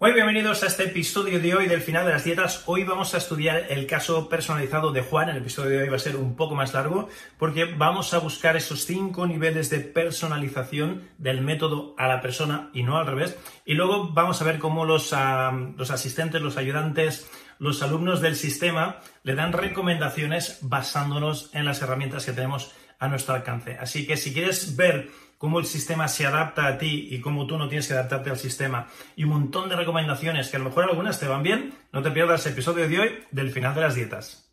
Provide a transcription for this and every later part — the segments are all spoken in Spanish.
Muy bienvenidos a este episodio de hoy del final de las dietas. Hoy vamos a estudiar el caso personalizado de Juan. El episodio de hoy va a ser un poco más largo porque vamos a buscar esos cinco niveles de personalización del método a la persona y no al revés. Y luego vamos a ver cómo los, los asistentes, los ayudantes, los alumnos del sistema le dan recomendaciones basándonos en las herramientas que tenemos a nuestro alcance. Así que si quieres ver cómo el sistema se adapta a ti y cómo tú no tienes que adaptarte al sistema y un montón de recomendaciones que a lo mejor algunas te van bien, no te pierdas el episodio de hoy del final de las dietas.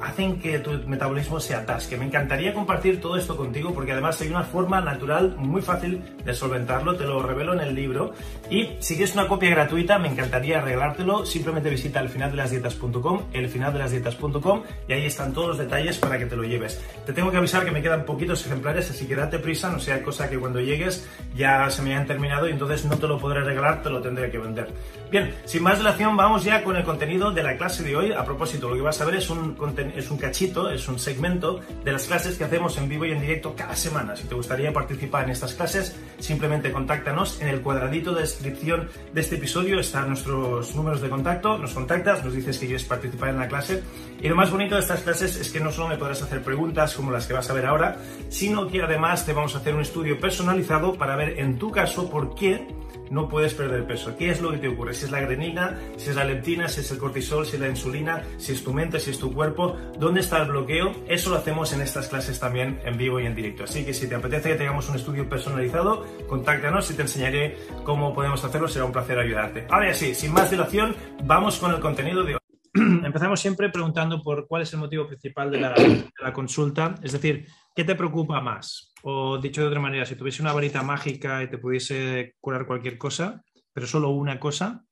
hacen que tu metabolismo se atasque. Me encantaría compartir todo esto contigo porque además hay una forma natural muy fácil de solventarlo, te lo revelo en el libro. Y si quieres una copia gratuita, me encantaría regalártelo. Simplemente visita elfinaldelasdietas.com, elfinaldelasdietas.com y ahí están todos los detalles para que te lo lleves. Te tengo que avisar que me quedan poquitos ejemplares, así que date prisa, no sea cosa que cuando llegues ya se me hayan terminado y entonces no te lo podré regalar, te lo tendré que vender. Bien, sin más dilación, vamos ya con el contenido de la clase de hoy. A propósito, lo que vas a ver es un contenido es un cachito, es un segmento de las clases que hacemos en vivo y en directo cada semana. Si te gustaría participar en estas clases, simplemente contáctanos. En el cuadradito de descripción de este episodio están nuestros números de contacto. Nos contactas, nos dices que quieres participar en la clase. Y lo más bonito de estas clases es que no solo me podrás hacer preguntas como las que vas a ver ahora, sino que además te vamos a hacer un estudio personalizado para ver en tu caso por qué no puedes perder peso. ¿Qué es lo que te ocurre? Si es la grenina, si es la leptina, si es el cortisol, si es la insulina, si es tu mente, si es tu cuerpo, ¿dónde está el bloqueo? Eso lo hacemos en estas clases también en vivo y en directo. Así que si te apetece que tengamos un estudio personalizado, contáctanos y te enseñaré cómo podemos hacerlo. Será un placer ayudarte. Ahora sí, sin más dilación, vamos con el contenido de hoy. Empezamos siempre preguntando por cuál es el motivo principal de la consulta, es decir, ¿qué te preocupa más? O dicho de otra manera, si tuviese una varita mágica y te pudiese curar cualquier cosa, pero solo una cosa,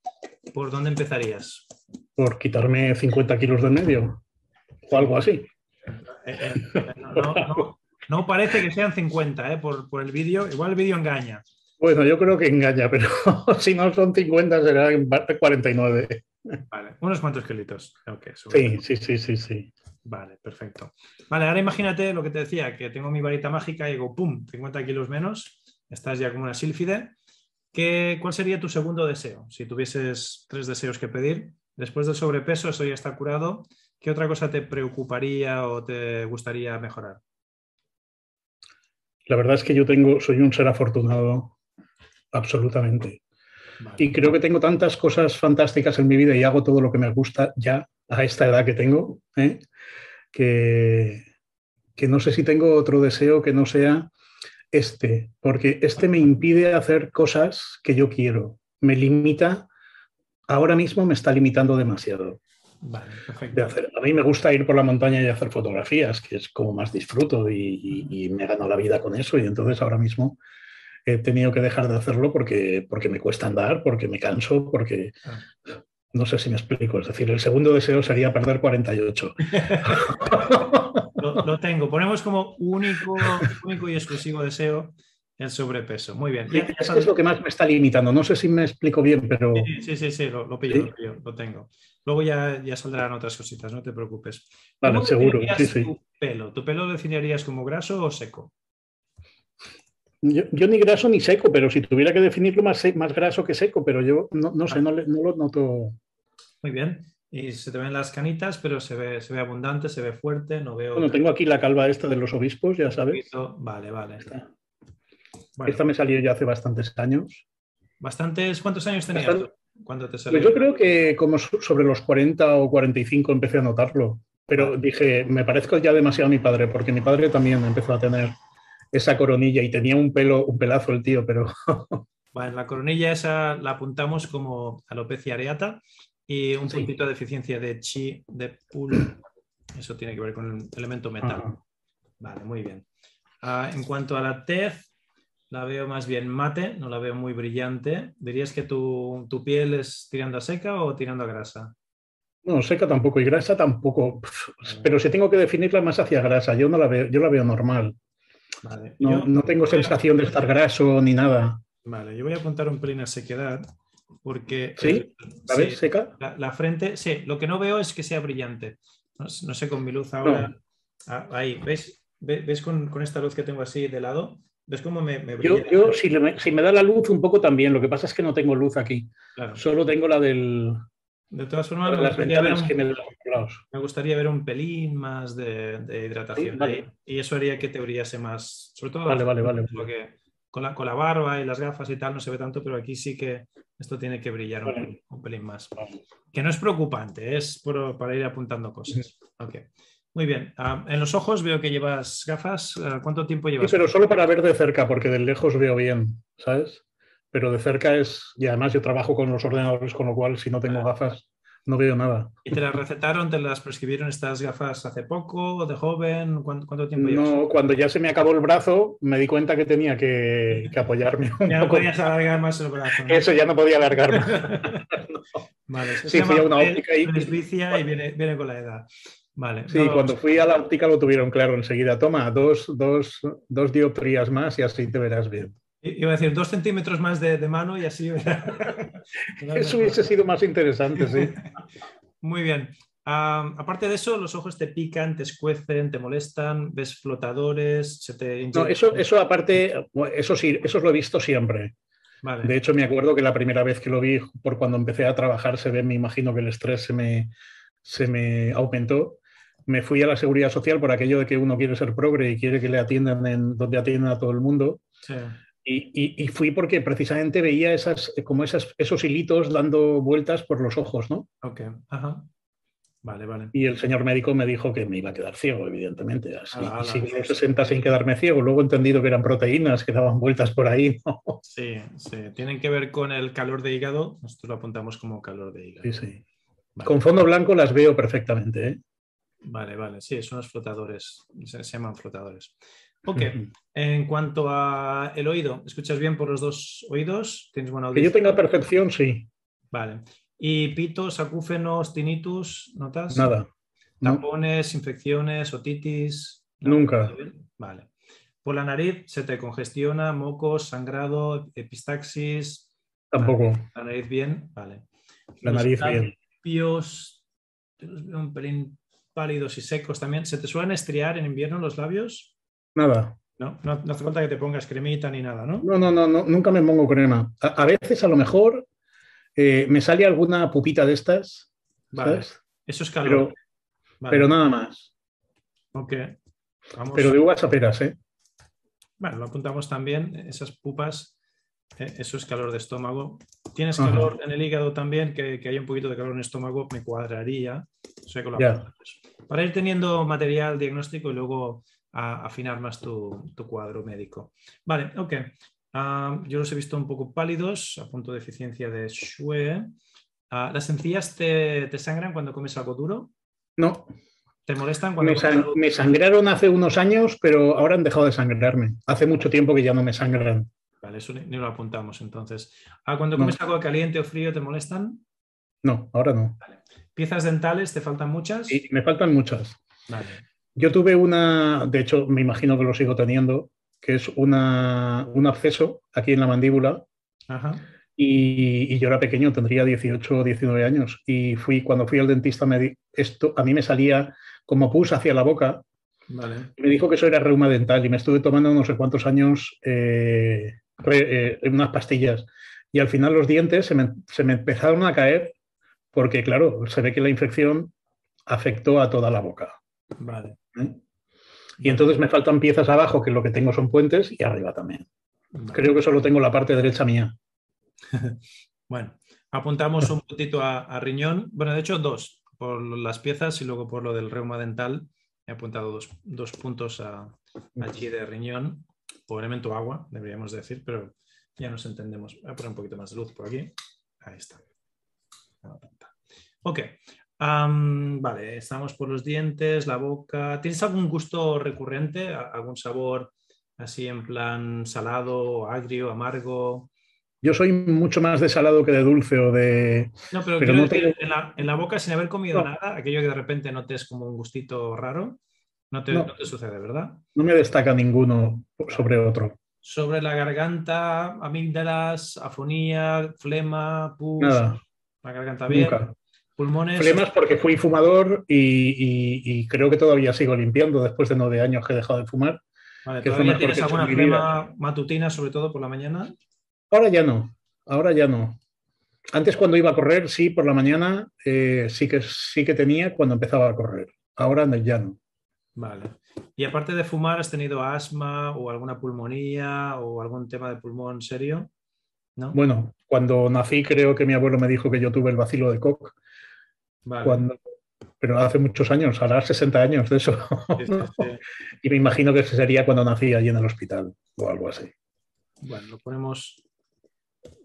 ¿por dónde empezarías? Por quitarme 50 kilos de medio o algo así. Eh, eh, no, parece que sean 50 eh, por, el vídeo. Igual el vídeo engaña. Bueno, yo creo que engaña, pero si no son 50 serán 49. Vale, unos cuantos kilitos. sí, sí, sí, sí, sí. Vale, perfecto. Vale, ahora imagínate lo que te decía, que tengo mi varita mágica y digo, ¡pum!, 50 kilos menos, estás ya como una sílfide. ¿Qué, ¿Cuál sería tu segundo deseo? Si tuvieses tres deseos que pedir, después del sobrepeso, eso ya está curado, ¿qué otra cosa te preocuparía o te gustaría mejorar? La verdad es que yo tengo, soy un ser afortunado, absolutamente. Y creo que tengo tantas cosas fantásticas en mi vida y hago todo lo que me gusta ya a esta edad que tengo, ¿eh? Que, que no sé si tengo otro deseo que no sea este, porque este me impide hacer cosas que yo quiero, me limita, ahora mismo me está limitando demasiado. de hacer. A mí me gusta ir por la montaña y hacer fotografías, que es como más disfruto y, y, me gano la vida con eso. Y entonces ahora mismo he tenido que dejar de hacerlo porque, porque me cuesta andar, porque me canso, porque ah. No sé si me explico. Es decir, el segundo deseo sería perder 48. lo, lo, tengo. Ponemos como único, único y exclusivo deseo El sobrepeso, muy bien. es lo que más me está limitando. No sé si me explico bien, pero. Sí, sí, sí, lo, pillo, lo, tengo. Luego ya, ya saldrán otras cositas, no te preocupes. Vale, seguro. Sí, sí. Tu pelo? ¿Tu pelo lo definirías como graso o seco? Yo, ni graso ni seco, pero si tuviera que definirlo más, más graso que seco, pero yo no, sé, no, no, lo noto. Muy bien. Y se te ven las canitas, pero se ve, se ve abundante, se ve fuerte, no veo... Bueno, tengo aquí la calva esta de los obispos, ya sabes. Vale, vale. Esta me salió ya hace bastantes años. ¿Bastantes? ¿Cuántos años tenías cuando te salió? Pues yo creo que como sobre los 40 o 45 empecé a notarlo. Pero dije, me parezco ya demasiado a mi padre, porque mi padre también empezó a tener esa coronilla y tenía un pelo, un pelazo el tío, pero. Bueno, la coronilla esa la apuntamos como alopecia areata y un puntito de deficiencia de chi de pool. Eso tiene que ver con el elemento metal. Vale, muy bien. Ah, en cuanto a la tez, la veo más bien mate, no la veo muy brillante. ¿Dirías que tu, piel es tirando a seca o tirando a grasa? No, seca tampoco y grasa tampoco. Pero si tengo que definirla más hacia grasa, yo no la veo, yo la veo normal. No, tengo sensación de estar graso ni nada. Vale, yo voy a apuntar un pelín a sequedad porque... ¿Sí? ¿La ves seca? La, frente, sí, lo que no veo es que sea brillante. No, sé con mi luz ahora... Ah, ahí, ¿ves? ¿Ves, con, esta luz que tengo así de lado? ¿Ves cómo me, brilla? Yo, si, me da la luz un poco también, lo que pasa es que no tengo luz aquí. Solo tengo la del... De todas formas, me gustaría, ver un, me gustaría, ver un, pelín más de, hidratación. Y eso haría que te brillase más. Sobre todo vale, vale, vale. con, la, con la barba y las gafas y tal no se ve tanto, pero aquí sí que esto tiene que brillar un, pelín más. Que no es preocupante, es para ir apuntando cosas. Muy bien. Ah, en los ojos veo que llevas gafas. Ah, ¿Cuánto tiempo llevas? Sí, pero solo para ver de cerca, porque de lejos veo bien, ¿sabes? pero de cerca es, y además yo trabajo con los ordenadores, con lo cual si no tengo gafas no veo nada. ¿Y te las recetaron, te las prescribieron estas gafas hace poco, de joven? ¿Cuánto, tiempo llevas? No, cuando ya se me acabó el brazo, me di cuenta que tenía que, apoyarme. ya no podías alargar más el brazo. Eso ya no podía alargar más. Vale, sí, fui a una óptica y... y viene, viene con la edad. Vale. Sí, cuando fui a la óptica lo tuvieron claro enseguida. Toma, dos, dos, dos dioptrías más y así te verás bien. Iba a decir dos centímetros más de, mano y así. eso hubiese sido más interesante, sí. Muy bien. aparte de eso, los ojos te pican, te escuecen, te molestan, ves flotadores, se te... No, eso, eso aparte, eso sí, eso lo he visto siempre. De hecho, me acuerdo que la primera vez que lo vi, por cuando empecé a trabajar, se ve, me imagino que el estrés se me, se me aumentó. Me fui a la seguridad social por aquello de que uno quiere ser progre y quiere que le atiendan en donde atiendan a todo el mundo. Sí. Y, fui porque precisamente veía esas, como esas, esos hilitos dando vueltas por los ojos, ¿no? Ok, ajá. Vale, vale. Y el señor médico me dijo que me iba a quedar ciego, evidentemente. Así, ah, y sigo los 60 sin quedarme ciego. Luego he entendido que eran proteínas que daban vueltas por ahí. Sí, sí. Tienen que ver con el calor de hígado. Nosotros lo apuntamos como calor de hígado. Sí, sí. Con fondo blanco las veo perfectamente. ¿eh? Vale, vale. Sí, son los flotadores. se llaman flotadores. Ok. En cuanto a el oído, ¿escuchas bien por los dos oídos? ¿Tienes buena audición? Que yo tenga percepción, sí. Vale. ¿Y pitos, acúfenos, tinnitus, notas? Nada. ¿Tampones, infecciones, otitis? Nunca. Vale. Por la nariz se te congestiona, mocos, sangrado, epistaxis. Tampoco. La nariz bien, vale. La nariz bien. Labios, un pelín pálidos y secos también. ¿Se te suelen estriar en invierno los labios? Nada. No, no, hace falta que te pongas cremita ni nada, ¿no? No, no, no, nunca me pongo crema. A, veces, a lo mejor, eh, me sale alguna pupita de estas. Vale. Eso es calor. Pero, nada más. Ok. Pero de uvas aperas, ¿eh? Bueno, lo apuntamos también, esas pupas, eh, eso es calor de estómago. ¿Tienes calor en el hígado también? Que, que, haya un poquito de calor en el estómago, me cuadraría. Para ir teniendo material diagnóstico y luego afinar más tu, cuadro médico. Vale, ok. Ah, yo los he visto un poco pálidos, a punto de eficiencia de Shue. Ah, ¿Las encías te, sangran cuando comes algo duro? No. ¿Te molestan cuando me, me sangraron hace unos años, pero ahora han dejado de sangrarme. Hace mucho tiempo que ya no me sangran. Vale, eso ni, lo apuntamos entonces. Ah, cuando comes algo caliente o frío te molestan? No, ahora no. ¿Piezas dentales te faltan muchas? Sí, me faltan muchas. Vale. Yo tuve una, de hecho, me imagino que lo sigo teniendo, que es una, un absceso aquí en la mandíbula. Y, yo era pequeño, tendría 18 o 19 años. Y fui, cuando fui al dentista, me esto, a mí me salía como pus hacia la boca. me dijo que eso era reuma dental y me estuve tomando no sé cuántos años eh, eh, unas pastillas. Y al final los dientes se me, se me empezaron a caer porque, claro, se ve que la infección afectó a toda la boca. Vale. ¿Eh? Y entonces me faltan piezas abajo, que lo que tengo son puentes, y arriba también. Creo que solo tengo la parte derecha mía. bueno, apuntamos un puntito a, riñón. Bueno, de hecho, dos, por las piezas y luego por lo del reuma dental. He apuntado dos, puntos a, allí de riñón, por elemento agua, deberíamos decir, pero ya nos entendemos. Voy a poner un poquito más de luz por aquí. Ahí está. Ok, vale, estamos por los dientes, la boca. ¿Tienes algún gusto recurrente? ¿Algún sabor así en plan salado, agrio, amargo? Yo soy mucho más de salado que de dulce o de. No, pero, en, la, boca sin haber comido nada, aquello que de repente notes como un gustito raro, no te, sucede, ¿verdad? No me destaca ninguno sobre otro. Sobre la garganta, amígdalas, afonía, flema, pus. Nada. La garganta bien. Pulmones. Flemas porque fui fumador y, creo que todavía sigo limpiando después de nueve años que he dejado de fumar. Vale, ¿Todavía tienes alguna flema matutina, sobre todo por la mañana? Ahora ya no, ahora ya no. Antes cuando iba a correr, sí, por la mañana eh, sí, que, sí que tenía cuando empezaba a correr. Ahora ya no. Vale. Y aparte de fumar, ¿has tenido asma o alguna pulmonía o algún tema de pulmón serio? ¿No? Bueno, cuando nací creo que mi abuelo me dijo que yo tuve el vacilo de Koch cuando, pero hace muchos años, hará 60 años de eso. y me imagino que ese sería cuando nací allí en el hospital o algo así. Bueno, lo ponemos,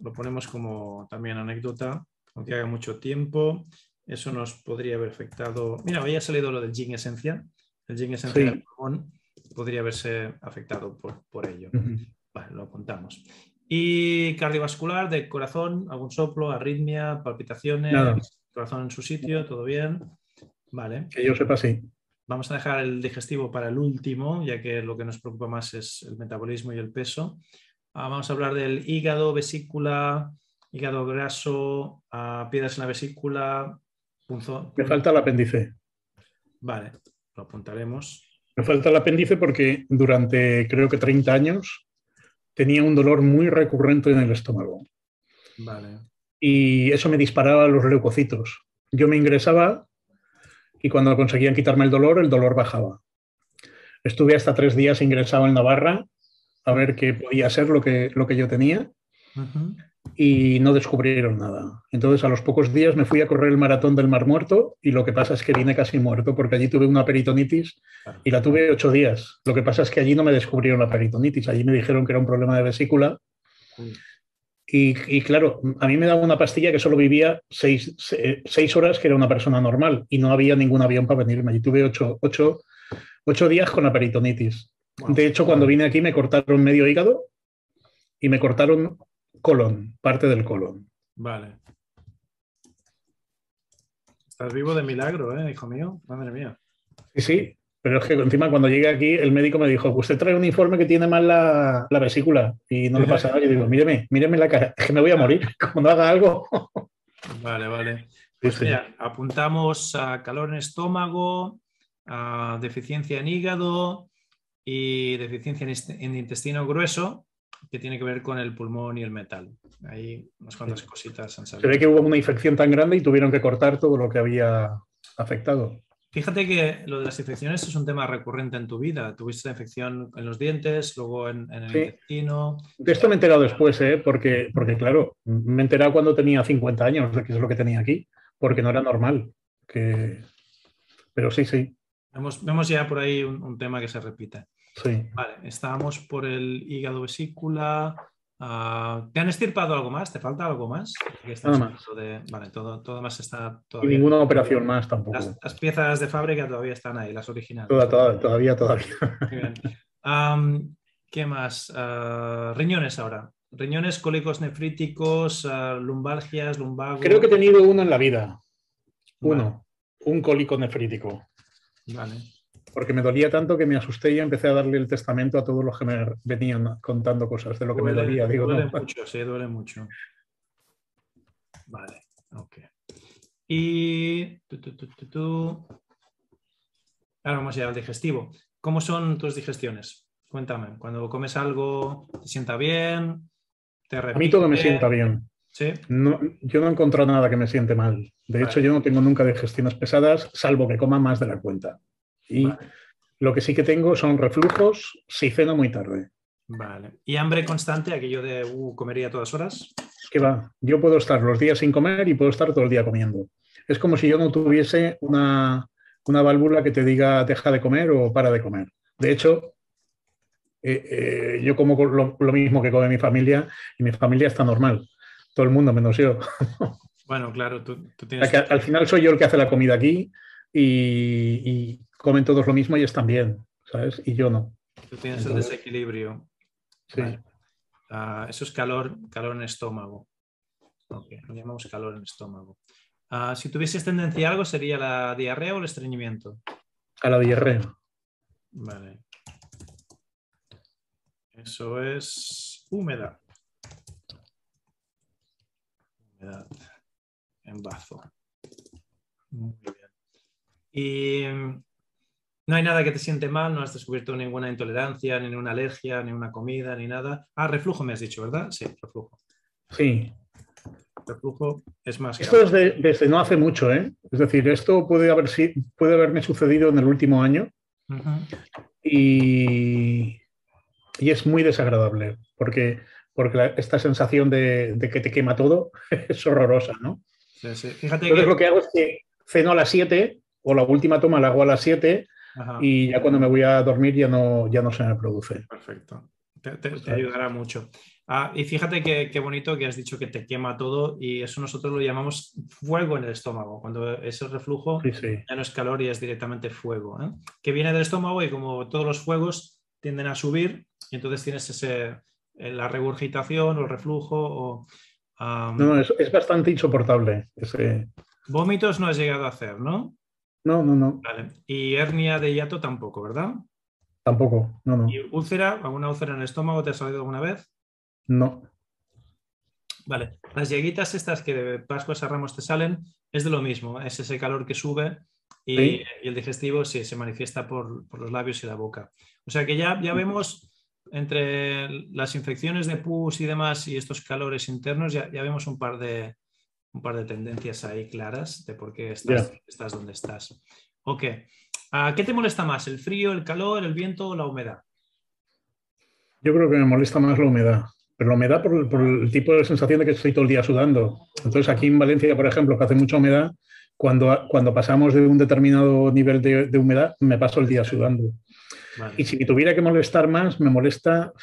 lo ponemos como también anécdota, aunque haga mucho tiempo. Eso nos podría haber afectado. Mira, había salido lo del gin esencia. El gin esencia del pulmón podría haberse afectado por, ello. Vale, lo contamos. Y cardiovascular, de corazón, algún soplo, arritmia, palpitaciones corazón en su sitio, todo bien. Vale. Que yo sepa, sí. Vamos a dejar el digestivo para el último, ya que lo que nos preocupa más es el metabolismo y el peso. Ah, vamos a hablar del hígado, vesícula, hígado graso, ah, piedras en la vesícula. Punzo, Me falta el apéndice. Vale, lo apuntaremos. Me falta el apéndice porque durante creo que 30 años tenía un dolor muy recurrente en el estómago. Vale y eso me disparaba los leucocitos. Yo me ingresaba y cuando conseguían quitarme el dolor, el dolor bajaba. Estuve hasta tres días ingresado en Navarra a ver qué podía ser lo que, lo que yo tenía y no descubrieron nada. Entonces a los pocos días me fui a correr el maratón del Mar Muerto y lo que pasa es que vine casi muerto porque allí tuve una peritonitis y la tuve ocho días. Lo que pasa es que allí no me descubrieron la peritonitis, allí me dijeron que era un problema de vesícula. Y, claro, a mí me daba una pastilla que solo vivía seis, horas, que era una persona normal, y no había ningún avión para venirme. Y tuve ocho, días con la peritonitis. De hecho, cuando vine aquí me cortaron medio hígado y me cortaron colon, parte del colon. Vale. Estás vivo de milagro, ¿eh, hijo mío? Madre mía. Sí, sí. Pero es que encima cuando llegué aquí, el médico me dijo, usted trae un informe que tiene mal la, vesícula y no le pasa nada. Yo digo, míreme, míreme la cara, es que me voy a morir, como no haga algo. Vale, vale. Pues mira, apuntamos a calor en estómago, a deficiencia en hígado y deficiencia en intestino grueso, que tiene que ver con el pulmón y el metal. Ahí unas cuantas cositas han salido. Se ve que hubo una infección tan grande y tuvieron que cortar todo lo que había afectado. Fíjate que lo de las infecciones es un tema recurrente en tu vida. Tuviste la infección en los dientes, luego en, el intestino. De esto me he enterado después, ¿eh? porque, porque, claro, me he enterado cuando tenía 50 años que es lo que tenía aquí, porque no era normal. Que... Pero sí, sí. Vemos, vemos ya por ahí un, un tema que se repite. Sí. Vale, estábamos por el hígado vesícula, Ah, ¿Te han estirpado algo más? ¿Te falta algo más? Nada más. Vale, todo, todo más está todavía. Y ninguna operación más tampoco. Las, piezas de fábrica todavía están ahí, las originales. todavía, todavía. ¿Qué más? Ah, riñones ahora. Riñones, cólicos nefríticos, uh, lumbalgias, lumbago. Creo que he tenido uno en la vida. Uno. Un cólico nefrítico. Vale. Porque me dolía tanto que me asusté y empecé a darle el testamento a todos los que me venían contando cosas de lo que me dolía. Digo, duele mucho, sí, duele mucho. Vale, ok. Y tú, Ahora vamos a ir al digestivo. ¿Cómo son tus digestiones? Cuéntame, cuando comes algo, ¿te sienta bien? ¿Te a mí todo me sienta bien. ¿Sí? No, yo no he encontrado nada que me siente mal. De hecho, yo no tengo nunca digestiones pesadas, salvo que coma más de la cuenta. Y lo que sí que tengo son reflujos si ceno muy tarde. Vale. ¿Y hambre constante, aquello de uh, comería a todas horas? ¿Qué va? Yo puedo estar los días sin comer y puedo estar todo el día comiendo. Es como si yo no tuviese una, válvula que te diga deja de comer o para de comer. De hecho, eh, eh, yo como lo, mismo que come mi familia y mi familia está normal. Todo el mundo menos yo. Bueno, claro, tú, tienes... al final soy yo el que hace la comida aquí y, comen todos lo mismo y están bien, ¿sabes? Y yo no. Tú tienes el desequilibrio. Sí. Ah, eso es calor, calor en estómago. Ok, lo llamamos calor en estómago. Ah, si tuvieses tendencia a algo, ¿sería la diarrea o el estreñimiento? A la diarrea. Vale. Eso es humedad. Humedad en bazo. Muy bien. Y no hay nada que te siente mal, no has descubierto ninguna intolerancia, ni ninguna alergia, ni una comida, ni nada. Ah, reflujo me has dicho, ¿verdad? Sí, reflujo. Sí. Reflujo es más. Esto es desde no hace mucho, ¿eh? Es decir, esto puede, haber, puede haberme sucedido en el último año y, y, es muy desagradable porque, porque esta sensación de, que te quema todo es horrorosa, ¿no? Sí, sí. Fíjate Entonces lo que hago es que ceno a las 7 o la última toma la hago a las 7 y ya cuando me voy a dormir ya no, ya no se me produce. Perfecto. Te, ayudará mucho. Ah, y fíjate qué bonito que has dicho que te quema todo y eso nosotros lo llamamos fuego en el estómago. Cuando ese reflujo ya no es calor y es directamente fuego. ¿eh? Que viene del estómago y como todos los fuegos tienden a subir y entonces tienes ese, eh, la regurgitación o el reflujo. O, no, es, es, bastante insoportable. Ese... Vómitos no has llegado a hacer, ¿no? No, no, no. Vale. Y hernia de hiato tampoco, ¿verdad? Tampoco, no, no. ¿Y úlcera? ¿Alguna úlcera en el estómago te ha salido alguna vez? No. Vale. Las lleguitas estas que de Pascuas a Ramos te salen es de lo mismo. Es ese calor que sube y, el digestivo sí, se manifiesta por, los labios y la boca. O sea que ya, ya vemos entre las infecciones de pus y demás y estos calores internos, ya, ya vemos un par de, un par de tendencias ahí claras de por qué estás, estás donde estás. Ok. ¿Qué te molesta más? ¿El frío, el calor, el viento o la humedad? Yo creo que me molesta más la humedad. Pero la humedad por, el tipo de sensación de que estoy todo el día sudando. Entonces aquí en Valencia, por ejemplo, que hace mucha humedad, cuando, cuando pasamos de un determinado nivel de, humedad, me paso el día sudando. Y si me tuviera que molestar más, me molesta,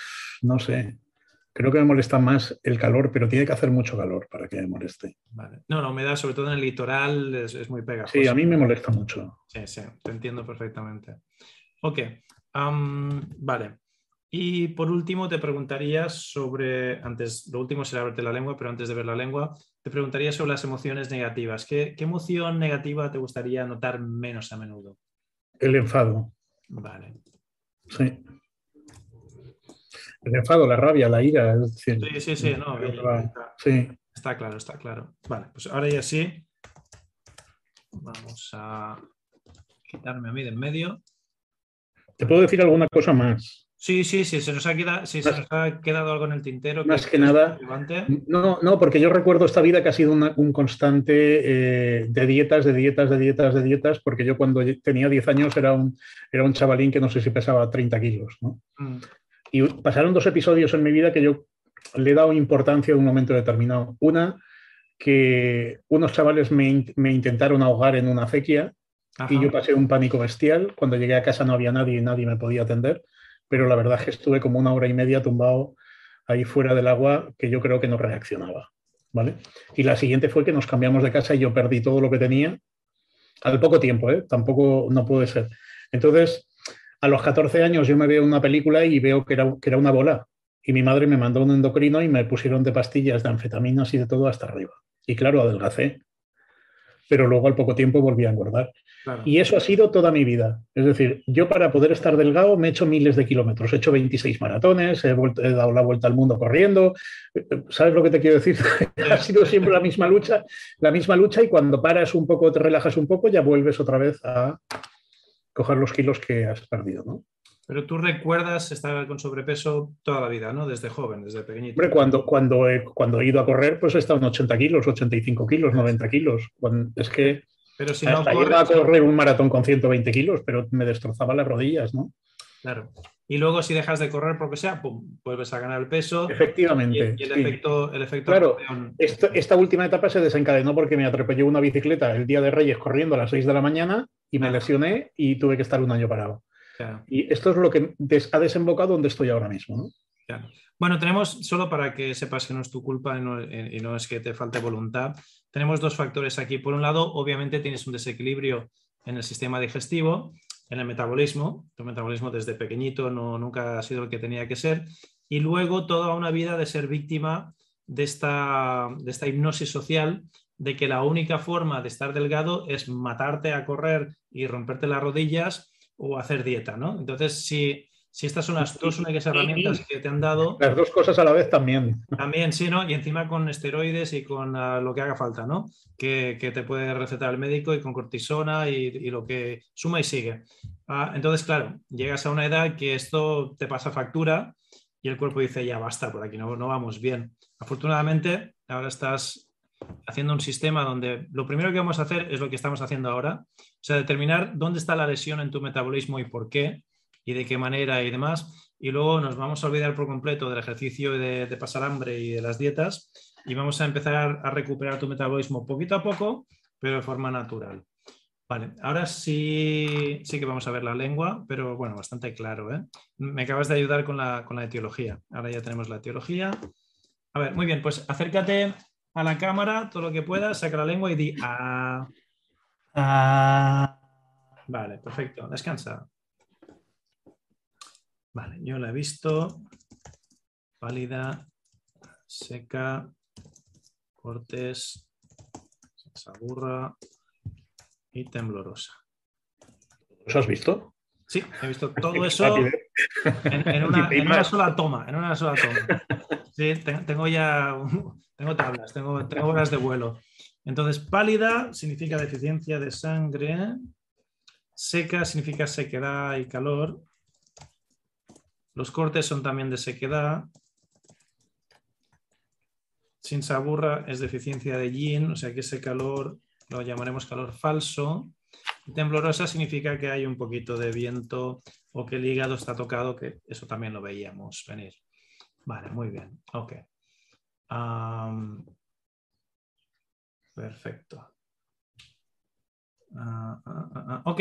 no sé, Creo que me molesta más el calor, pero tiene que hacer mucho calor para que me moleste. No, la humedad, sobre todo en el litoral, es, muy pegajosa. Sí, a mí me molesta mucho. Sí, sí, te entiendo perfectamente. Ok, vale. Y por último, te preguntaría sobre, antes, lo último será verte la lengua, pero antes de ver la lengua, te preguntaría sobre las emociones negativas. ¿Qué, qué emoción negativa te gustaría notar menos a menudo? El enfado. Vale. Sí el enfado, la rabia, la ira. sí, sí, sí, no, está, sí. está claro, está claro. Vale, pues ahora ya sí. Vamos a quitarme a mí de en medio. ¿Te puedo decir alguna cosa más? Sí, sí, sí, se nos ha quedado, se nos ha quedado algo en el tintero. Más que, nada. No, no, porque yo recuerdo esta vida que ha sido un constante eh, de dietas, de dietas, de dietas, de dietas, porque yo cuando tenía 10 años era un, era un chavalín que no sé si pesaba 30 kilos. ¿no? Mm. Y pasaron dos episodios en mi vida que yo le he dado importancia en un momento determinado. Una, que unos chavales me, intentaron ahogar en una acequia y yo pasé un pánico bestial. Cuando llegué a casa no había nadie y nadie me podía atender, pero la verdad es que estuve como una hora y media tumbado ahí fuera del agua que yo creo que no reaccionaba. ¿vale? Y la siguiente fue que nos cambiamos de casa y yo perdí todo lo que tenía al poco tiempo, ¿eh? tampoco no puede ser. Entonces, a los 14 años yo me veo una película y veo que era, que era una bola. Y mi madre me mandó un endocrino y me pusieron de pastillas, de anfetaminas y de todo hasta arriba. Y claro, adelgacé. pero luego al poco tiempo volví a engordar. Y eso ha sido toda mi vida. Es decir, yo para poder estar delgado me he hecho miles de kilómetros, he hecho 26 maratones, he, he dado la vuelta al mundo corriendo. ¿Sabes lo que te quiero decir? ha sido siempre la misma lucha, la misma lucha y cuando paras un poco, te relajas un poco, ya vuelves otra vez a coger los kilos que has perdido, ¿no? Pero tú recuerdas estar con sobrepeso toda la vida, ¿no? Desde joven, desde pequeñito. Hombre, cuando, cuando, he, cuando he ido a correr, pues he estado en 80 kilos, 85 kilos, 90 kilos. es que pero si no corres... a correr un maratón con 120 kilos, pero me destrozaba las rodillas, ¿no? Claro. Y luego si dejas de correr porque sea, pum, vuelves a ganar el peso. Efectivamente. Y, el, efecto, el efecto. Claro, esta, última etapa se desencadenó porque me atropelló una bicicleta el día de Reyes corriendo a las 6 de la mañana y me lesioné y tuve que estar un año parado. Y esto es lo que ha desembocado donde estoy ahora mismo. ¿no? Bueno, tenemos, solo para que sepas que no es tu culpa y no, y no, es que te falte voluntad, tenemos dos factores aquí. Por un lado, obviamente tienes un desequilibrio en el sistema digestivo, en el metabolismo. Tu metabolismo desde pequeñito no, nunca ha sido el que tenía que ser. Y luego toda una vida de ser víctima de esta, de esta hipnosis social de que la única forma de estar delgado es matarte a correr y romperte las rodillas o hacer dieta, ¿no? Entonces, si, si estas son las dos únicas herramientas que te han dado... Las dos cosas a la vez también. También, sí, ¿no? Y encima con esteroides y con ah, lo que haga falta, ¿no? Que, te puede recetar el médico y con cortisona y, lo que suma y sigue. Ah, entonces, claro, llegas a una edad que esto te pasa factura y el cuerpo dice, ya basta, por aquí no, no vamos bien. Afortunadamente, ahora estás haciendo un sistema donde lo primero que vamos a hacer es lo que estamos haciendo ahora, o sea, determinar dónde está la lesión en tu metabolismo y por qué, y de qué manera y demás. Y luego nos vamos a olvidar por completo del ejercicio de, pasar hambre y de las dietas y vamos a empezar a recuperar tu metabolismo poquito a poco, pero de forma natural. Vale, ahora sí, sí que vamos a ver la lengua, pero bueno, bastante claro. ¿eh? Me acabas de ayudar con la, con la etiología. Ahora ya tenemos la etiología. A ver, muy bien, pues acércate a la cámara todo lo que puedas, saca la lengua y di ah. ah. Vale, perfecto. Descansa. Vale, yo la he visto. Pálida, seca, cortes, saburra y temblorosa. ¿Los has visto? Sí, he visto todo eso en, una, sola toma. En una sola toma. Sí, tengo ya tengo tablas, tengo, tengo horas de vuelo. Entonces, pálida significa deficiencia de sangre. Seca significa sequedad y calor. Los cortes son también de sequedad. Sin saburra es deficiencia de yin, o sea que ese calor lo llamaremos calor falso. temblorosa significa que hay un poquito de viento o que el hígado está tocado, que eso también lo veíamos venir. Vale, muy bien. Ok perfecto. Ah, ah, ah, ok,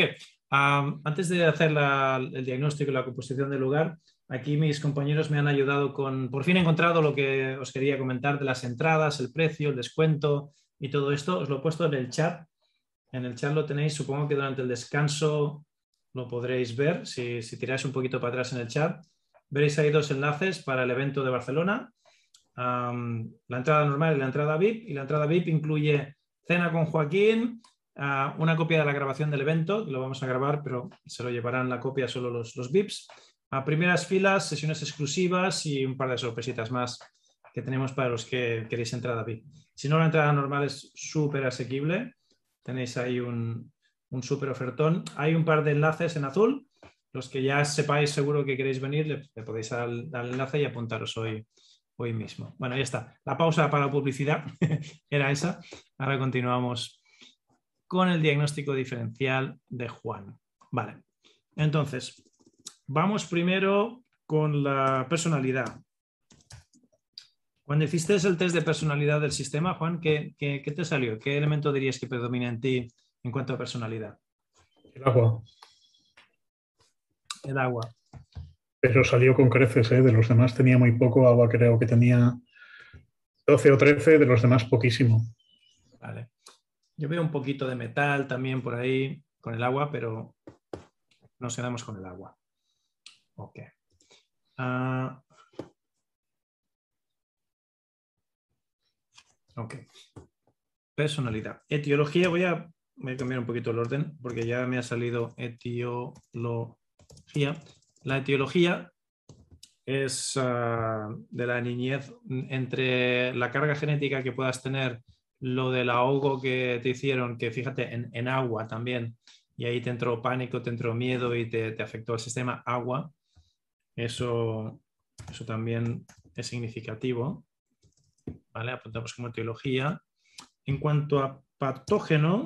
antes de hacer el diagnóstico y la composición del lugar, aquí mis compañeros me han ayudado con, por fin he encontrado lo que os quería comentar de las entradas, el precio, el descuento y todo esto. Os lo he puesto en el chat. En el chat lo tenéis, supongo que durante el descanso lo podréis ver. Si, tiráis un poquito para atrás en el chat, veréis ahí dos enlaces para el evento de Barcelona la entrada normal y la entrada VIP. Y la entrada VIP incluye cena con Joaquín, ah, una copia de la grabación del evento, lo vamos a grabar, pero se lo llevarán la copia solo los, los VIPs. A primeras filas, sesiones exclusivas y un par de sorpresitas más que tenemos para los que queréis entrada VIP. Si no, la entrada normal es súper asequible. Tenéis ahí un, súper ofertón. Hay un par de enlaces en azul. Los que ya sepáis seguro que queréis venir, le, podéis dar, dar el enlace y apuntaros hoy, hoy mismo. Bueno, ya está. La pausa para publicidad era esa. Ahora continuamos con el diagnóstico diferencial de Juan. Vale. Entonces, vamos primero con la personalidad. Cuando hiciste el test de personalidad del sistema, Juan, ¿qué, qué, qué te salió? ¿Qué elemento dirías que predomina en ti en cuanto a personalidad? El agua. El agua. Pero salió con creces, ¿eh? de los demás tenía muy poco, agua creo que tenía 12 o 13, de los demás poquísimo. Vale. Yo veo un poquito de metal también por ahí con el agua, pero nos quedamos con el agua. Ok. Ah. Ok. personalidad. Etiología, voy a, voy a cambiar un poquito el orden porque ya me ha salido etiología. La etiología es ah, de la niñez entre la carga genética que puedas tener, lo del ahogo que te hicieron, que fíjate, en, agua también, y ahí te entró pánico, te entró miedo y te, afectó el sistema agua, eso, eso también es significativo. ¿Vale? Apuntamos como etiología. En cuanto a patógeno,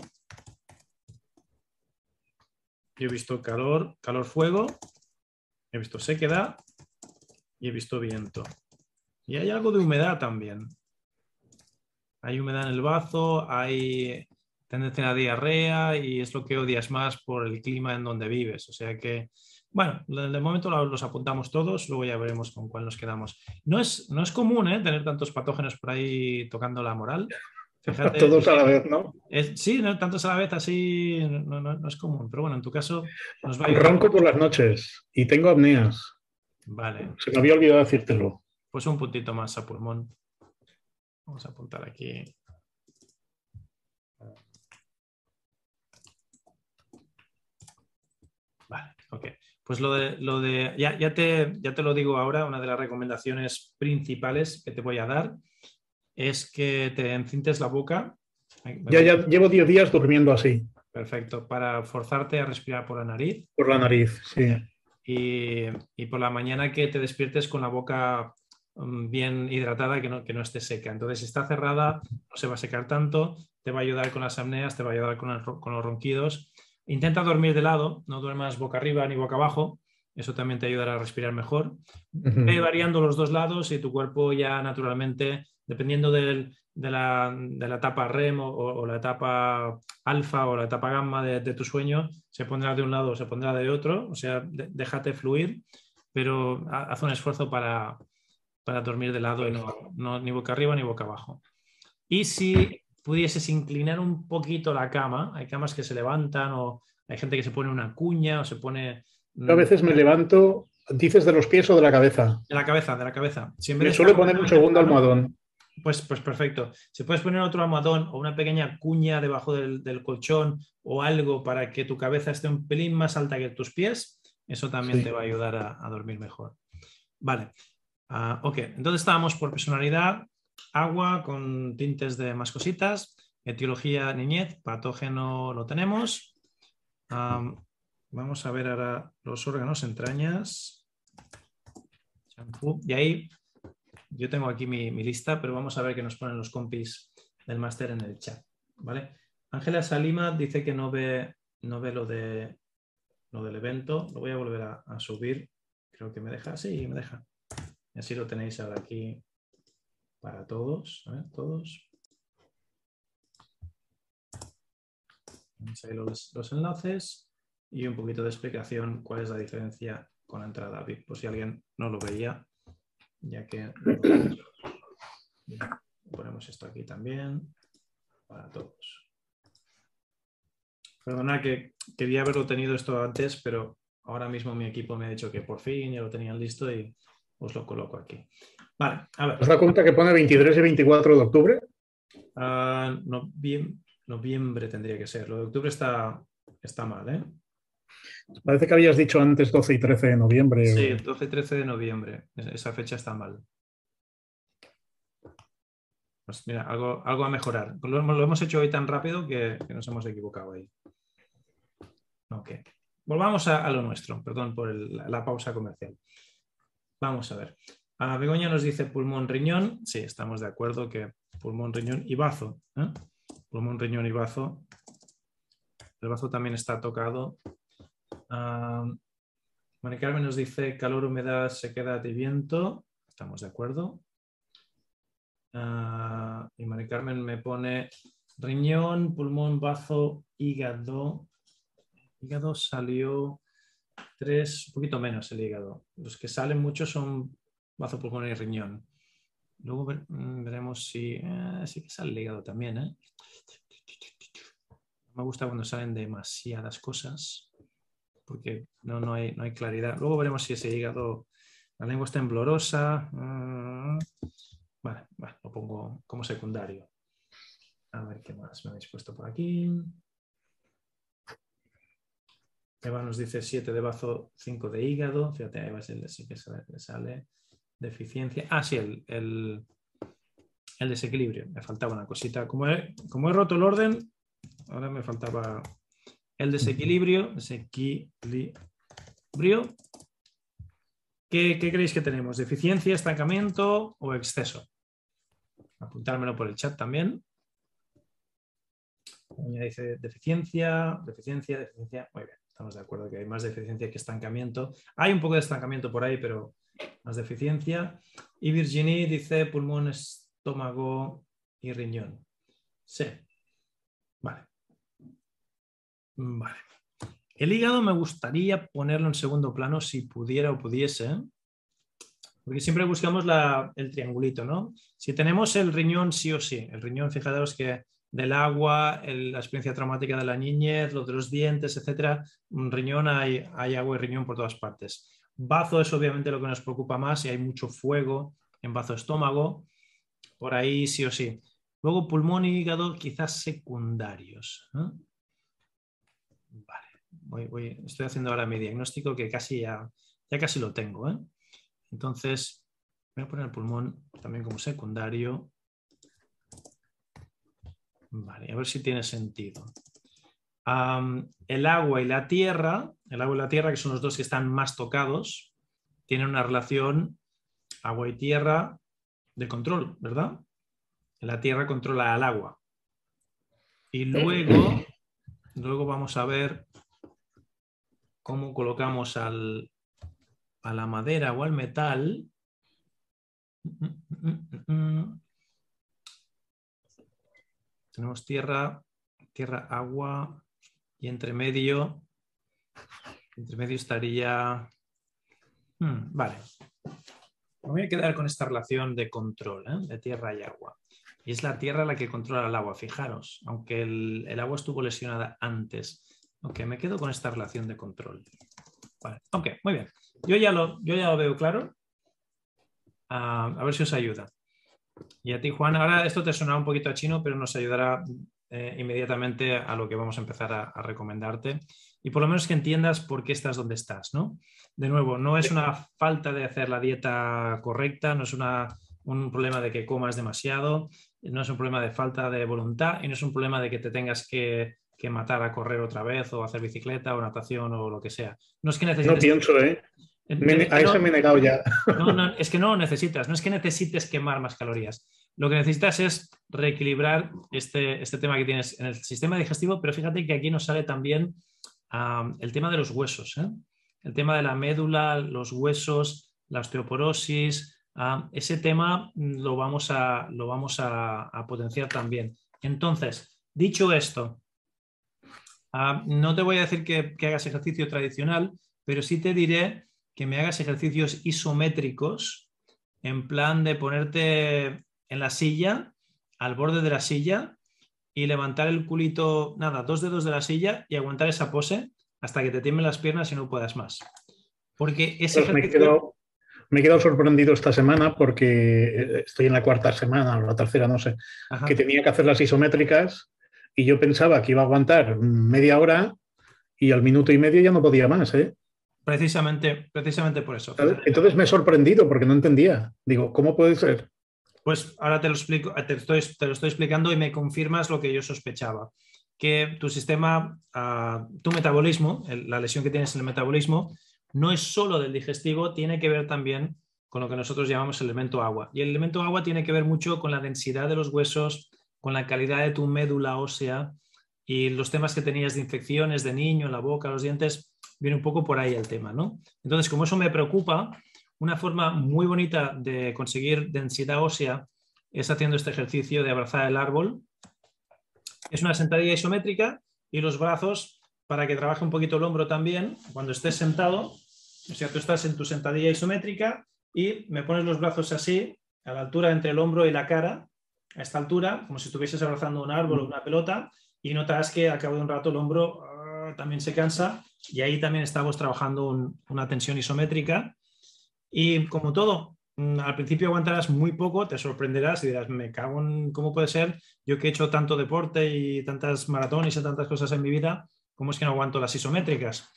yo he visto calor, calor-fuego, he visto sequedad y he visto viento. Y hay algo de humedad también. Hay humedad en el bazo, hay tendencia a diarrea y es lo que odias más por el clima en donde vives. O sea que, bueno, de momento los apuntamos todos, luego ya veremos con cuál nos quedamos. No es, no es común ¿eh? tener tantos patógenos por ahí tocando la moral. todos a la vez, ¿no? sí, no, tantos a la vez así no, es común, pero bueno, en tu caso nos va a Ronco por las noches y tengo apneas. Vale. Se me había olvidado decírtelo. Pues un puntito más a pulmón. Vamos a apuntar aquí. Vale, ok. Pues lo de, lo de ya, ya, te, ya te lo digo ahora, una de las recomendaciones principales que te voy a dar es que te encintes la boca. Ya, ya llevo 10 días durmiendo así. Perfecto, para forzarte a respirar por la nariz. Por la nariz, sí y, por la mañana que te despiertes con la boca mm, bien hidratada, que no, que no esté seca. Entonces, si está cerrada, no se va a secar tanto, te va a ayudar con las apneas, te va a ayudar con, los ronquidos. Intenta dormir de lado, no duermas boca arriba ni boca abajo, eso también te ayudará a respirar mejor. Ve variando los dos lados y tu cuerpo ya naturalmente, dependiendo del, de la, etapa REM o, la etapa alfa o la etapa gamma de, tu sueño, se pondrá de un lado o se pondrá de otro, o sea, déjate fluir, pero haz un esfuerzo para, dormir de lado y no, ni boca arriba ni boca abajo. Y si pudieses inclinar un poquito la cama, hay camas que se levantan o hay gente que se pone una cuña o se pone... Yo a veces me levanto, dices de los pies o de la cabeza. De la cabeza, de la cabeza. me suele poner un segundo almohadón. Pues, pues perfecto. Si puedes poner otro almohadón o una pequeña cuña debajo del, colchón o algo para que tu cabeza esté un pelín más alta que tus pies, eso también te va a ayudar a, dormir mejor. Vale. Ah, ok, entonces estábamos por personalidad, agua con tintes de más cositas, etiología niñez, patógeno lo tenemos. vamos a ver ahora los órganos, entrañas, Y ahí yo tengo aquí mi, lista, pero vamos a ver qué nos ponen los compis del máster en el chat. ¿vale? Ángela Salima dice que no ve, no ve lo, de, lo del evento. Lo voy a volver a, subir. Creo que me deja. Sí, me deja. Y así lo tenéis ahora aquí para todos. todos. Ahí los, los, enlaces y un poquito de explicación cuál es la diferencia con la entrada VIP, por si alguien no lo veía ya que ponemos esto aquí también para todos. Perdona que quería haberlo tenido esto antes, pero ahora mismo mi equipo me ha dicho que por fin ya lo tenían listo y os lo coloco aquí. Vale, a ver. ¿Os da cuenta que pone 23 y 24 de octubre? Uh, noviembre, tendría que ser. Lo de octubre está, está mal, ¿eh? Parece que habías dicho antes 12 y 13 de noviembre. Sí, 12 y 13 de noviembre. Esa fecha está mal. Pues mira, algo, algo a mejorar. Lo hemos, hecho hoy tan rápido que, nos hemos equivocado ahí. Ok. Volvamos a, lo nuestro. Perdón por la, pausa comercial. Vamos a ver. A Begoña nos dice pulmón, riñón. Sí, estamos de acuerdo que pulmón, riñón y bazo. ¿eh? Pulmón, riñón y bazo. El bazo también está tocado Uh, Carmen nos dice calor, humedad, sequedad y viento. Estamos de acuerdo. Ah, y Mari Carmen me pone riñón, pulmón, bazo, hígado. Hígado salió tres, un poquito menos el hígado. Los que salen mucho son bazo, pulmón y riñón. Luego mm, veremos si eh, sí que sale el hígado también. ¿eh? Me gusta cuando salen demasiadas cosas porque no, no, hay, no hay claridad. Luego veremos si ese hígado, la lengua está temblorosa. Mm, vale, lo pongo como secundario. A ver qué más me habéis puesto por aquí. Eva nos dice 7 de bazo, 5 de hígado. Fíjate, a Eva sí que le sale deficiencia. Ah, sí, el, desequilibrio. Me faltaba una cosita. Como he, como he roto el orden, ahora me faltaba el desequilibrio. Desequilibrio. ¿Qué, ¿Qué creéis que tenemos? ¿Deficiencia, estancamiento o exceso? Apuntármelo por el chat también. dice deficiencia, deficiencia, deficiencia. Muy bien, estamos de acuerdo que hay más deficiencia que estancamiento. Hay un poco de estancamiento por ahí, pero más deficiencia. Y Virginie dice pulmón, estómago y riñón. Sí. Vale. Vale. El hígado me gustaría ponerlo en segundo plano si pudiera o pudiese. Porque siempre buscamos el triangulito, ¿no? Si tenemos el riñón, sí o sí. El riñón, fijaros que del agua, la experiencia traumática de la niñez, los de los dientes, etcétera, riñón hay, hay agua y riñón por todas partes. Bazo es obviamente lo que nos preocupa más y hay mucho fuego en bazo estómago, por ahí sí o sí. Luego pulmón y hígado quizás secundarios. Vale, estoy haciendo ahora mi diagnóstico que casi ya, ya casi lo tengo. ¿eh? Entonces, voy a poner el pulmón también como secundario. Vale, a ver si tiene sentido. el agua y la tierra, el agua y la tierra, que son los dos que están más tocados, tienen una relación agua y tierra de control, ¿verdad? La tierra controla al agua. Y luego, luego vamos a ver cómo colocamos al, a la madera o al metal. Tenemos tierra, tierra, agua y entre medio, entre medio estaría... Hmm, vale. Me voy a quedar con esta relación de control ¿eh? de tierra y agua. Y es la tierra la que controla el agua, fijaros, aunque el, agua estuvo lesionada antes. Ok, me quedo con esta relación de control. Vale. Ok, muy bien. Yo ya lo, yo ya lo veo claro. Ah, a ver si os ayuda. Y a ti, Juan, ahora esto te sonará un poquito a chino, pero nos ayudará eh, inmediatamente a lo que vamos a empezar a, recomendarte. Y por lo menos que entiendas por qué estás donde estás, ¿no? De nuevo, no es una falta de hacer la dieta correcta, no es un problema de que comas demasiado, no es un problema de falta de voluntad y no es un problema de que te tengas que, matar a correr otra vez o hacer bicicleta o natación o lo que sea. No es que necesites... No pienso, ¿eh? A eso me he negado ya. No, es que no lo necesitas, no es que necesites quemar más calorías. Lo que necesitas es reequilibrar este, este tema que tienes en el sistema digestivo, pero fíjate que aquí nos sale también el tema de los huesos, ¿eh? el tema de la médula, los huesos, la osteoporosis, ese tema lo vamos, a, lo vamos a, potenciar también. Entonces, dicho esto, no te voy a decir que, que hagas ejercicio tradicional, pero sí te diré que me hagas ejercicios isométricos en plan de ponerte en la silla, al borde de la silla y levantar el culito, nada, dos dedos de la silla y aguantar esa pose hasta que te tiemblen las piernas y no puedas más. Porque ese pues me, he quedado, me he quedado sorprendido esta semana porque eh, estoy en la cuarta semana o la tercera, no sé, que tenía que hacer las isométricas y yo pensaba que iba a aguantar media hora y al minuto y medio ya no podía más, ¿eh? Precisamente, precisamente por eso. Entonces me he sorprendido porque no entendía. Digo, ¿cómo puede ser? Pues ahora te lo explico, te, estoy, te lo estoy explicando y me confirmas lo que yo sospechaba. Que tu sistema, ah, tu metabolismo, la lesión que tienes en el metabolismo, no es solo del digestivo, tiene que ver también con lo que nosotros llamamos el elemento agua. Y el elemento agua tiene que ver mucho con la densidad de los huesos, con la calidad de tu médula ósea y los temas que tenías de infecciones de niño, la boca, los dientes, viene un poco por ahí el tema, ¿no? Entonces, como eso me preocupa, una forma muy bonita de conseguir densidad ósea es haciendo este ejercicio de abrazar el árbol. Es una sentadilla isométrica y los brazos para que trabaje un poquito el hombro también. Cuando estés sentado, o sea, tú estás en tu sentadilla isométrica y me pones los brazos así, a la altura entre el hombro y la cara, a esta altura, como si estuvieses abrazando un árbol o una pelota, y notas que al cabo de un rato el hombro también se cansa y ahí también estamos trabajando una tensión isométrica. Y como todo, mm, al principio aguantarás muy poco, te sorprenderás y dirás, me cago en cómo puede ser, yo que he hecho tanto deporte y tantas maratones y tantas cosas en mi vida, ¿cómo es que no aguanto las isométricas?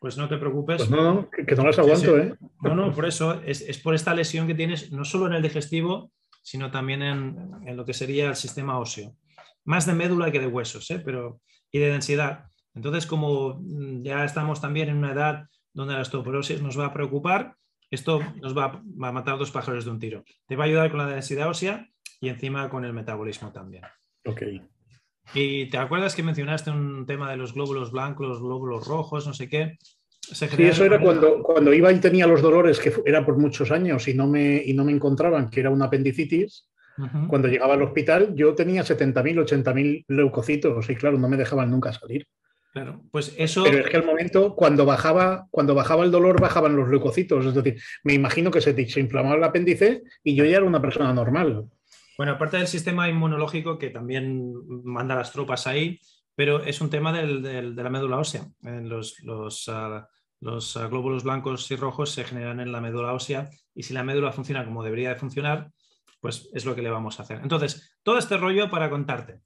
Pues no te preocupes. Pues no, que, no las aguanto, ¿eh? No, no, por eso es, por esta lesión que tienes, no solo en el digestivo, sino también en, lo que sería el sistema óseo. Más de médula que de huesos, ¿eh? Pero, y de densidad. Entonces, como mm, ya estamos también en una edad donde la osteoporosis nos va a preocupar, esto nos va, a matar dos pájaros de un tiro. Te va a ayudar con la densidad ósea y encima con el metabolismo también. Ok. Y te acuerdas que mencionaste un tema de los glóbulos blancos, los glóbulos rojos, no sé qué. sí, eso era cuando, cuando iba y tenía los dolores, que era por muchos años y no me, y no me encontraban que era una apendicitis. Cuando llegaba al hospital, yo tenía 70.000, 80.000 leucocitos y claro, no me dejaban nunca salir. Claro, pues eso. Pero es que al momento, cuando bajaba, cuando bajaba el dolor, bajaban los leucocitos. Es decir, me imagino que se, se inflamaba el apéndice y yo ya era una persona normal. Bueno, aparte del sistema inmunológico que también manda las tropas ahí, pero es un tema de la médula ósea. Los, los, ah, los, ah, glóbulos blancos y rojos se generan en la médula ósea y si la médula funciona como debería de funcionar, pues es lo que le vamos a hacer. Entonces, todo este rollo para contarte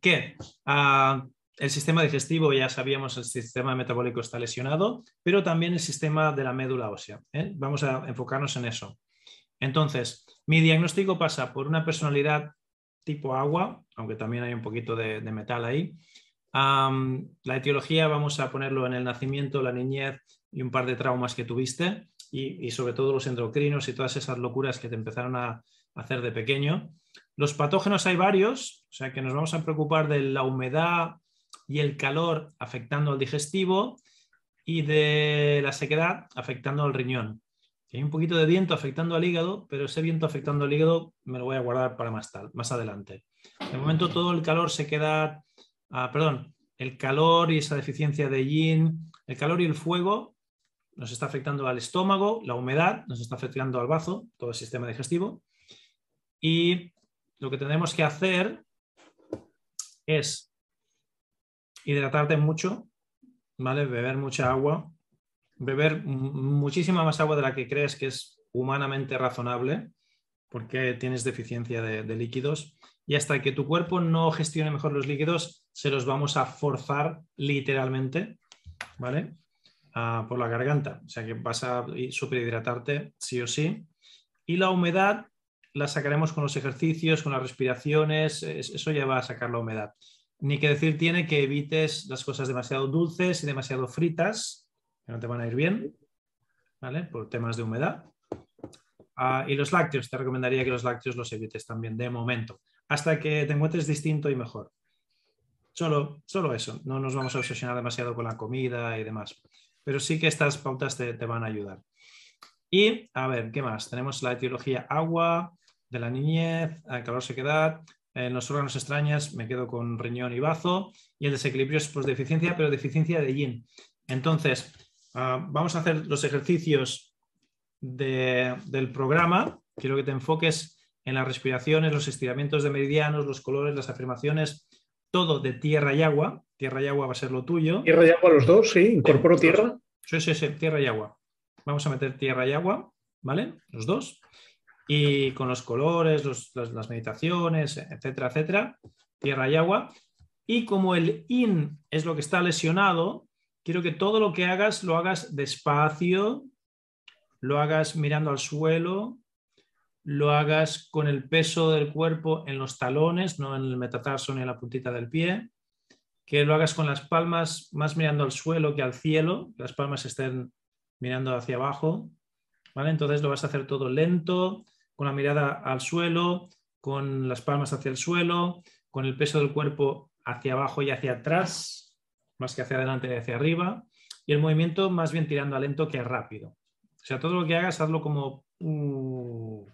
que ah, el sistema digestivo, ya sabíamos, el sistema metabólico está lesionado, pero también el sistema de la médula ósea. ¿eh? Vamos a enfocarnos en eso. Entonces, mi diagnóstico pasa por una personalidad tipo agua, aunque también hay un poquito de, metal ahí. la etiología vamos a ponerlo en el nacimiento, la niñez y un par de traumas que tuviste y, sobre todo los endocrinos y todas esas locuras que te empezaron a, hacer de pequeño. Los patógenos hay varios, o sea que nos vamos a preocupar de la humedad y el calor afectando al digestivo y de la sequedad afectando al riñón hay un poquito de viento afectando al hígado, pero ese viento afectando al hígado me lo voy a guardar para más, tal, más adelante. De momento todo el calor se queda, ah, perdón, el calor y esa deficiencia de yin, el calor y el fuego nos está afectando al estómago, la humedad nos está afectando al bazo, todo el sistema digestivo. Y lo que tenemos que hacer es hidratarte mucho, ¿vale? Beber mucha agua, beber muchísima más agua de la que crees que es humanamente razonable, porque tienes deficiencia de, líquidos, y hasta que tu cuerpo no gestione mejor los líquidos, se los vamos a forzar literalmente, ¿vale? Ah, por la garganta, o sea que vas a superhidratarte sí o sí. Y la humedad la sacaremos con los ejercicios, con las respiraciones, eso ya va a sacar la humedad. Ni que decir tiene que evites las cosas demasiado dulces y demasiado fritas, no te van a ir bien, ¿vale? Por temas de humedad. Ah, y los lácteos, te recomendaría que los lácteos los evites también de momento, hasta que te encuentres distinto y mejor. Solo, solo eso, no nos vamos a obsesionar demasiado con la comida y demás, pero sí que estas pautas te, van a ayudar. Y a ver, ¿qué más? Tenemos la etiología agua, de la niñez, calor, sequedad, en los órganos extrañas me quedo con riñón y bazo, y el desequilibrio es pues, deficiencia, pero deficiencia de yin. Entonces, Ah, vamos a hacer los ejercicios del programa. Quiero que te enfoques en las respiraciones, los estiramientos de meridianos, los colores, las afirmaciones, todo de tierra y agua. Tierra y agua va a ser lo tuyo. Tierra y agua los dos, sí. Incorporo tierra. Sí, sí, sí, tierra y agua. Vamos a meter tierra y agua, ¿vale? Los dos. Y con los colores, las meditaciones, etcétera, etcétera. Tierra y agua. Y como el in es lo que está lesionado, quiero que todo lo que hagas lo hagas despacio, lo hagas mirando al suelo, lo hagas con el peso del cuerpo en los talones, no en el metatarso ni en la puntita del pie, que lo hagas con las palmas más mirando al suelo que al cielo, que las palmas estén mirando hacia abajo, ¿vale? Entonces lo vas a hacer todo lento, con la mirada al suelo, con las palmas hacia el suelo, con el peso del cuerpo hacia abajo y hacia atrás, más que hacia adelante y hacia arriba, y el movimiento más bien tirando a lento que a rápido. O sea, todo lo que hagas, hazlo como uh,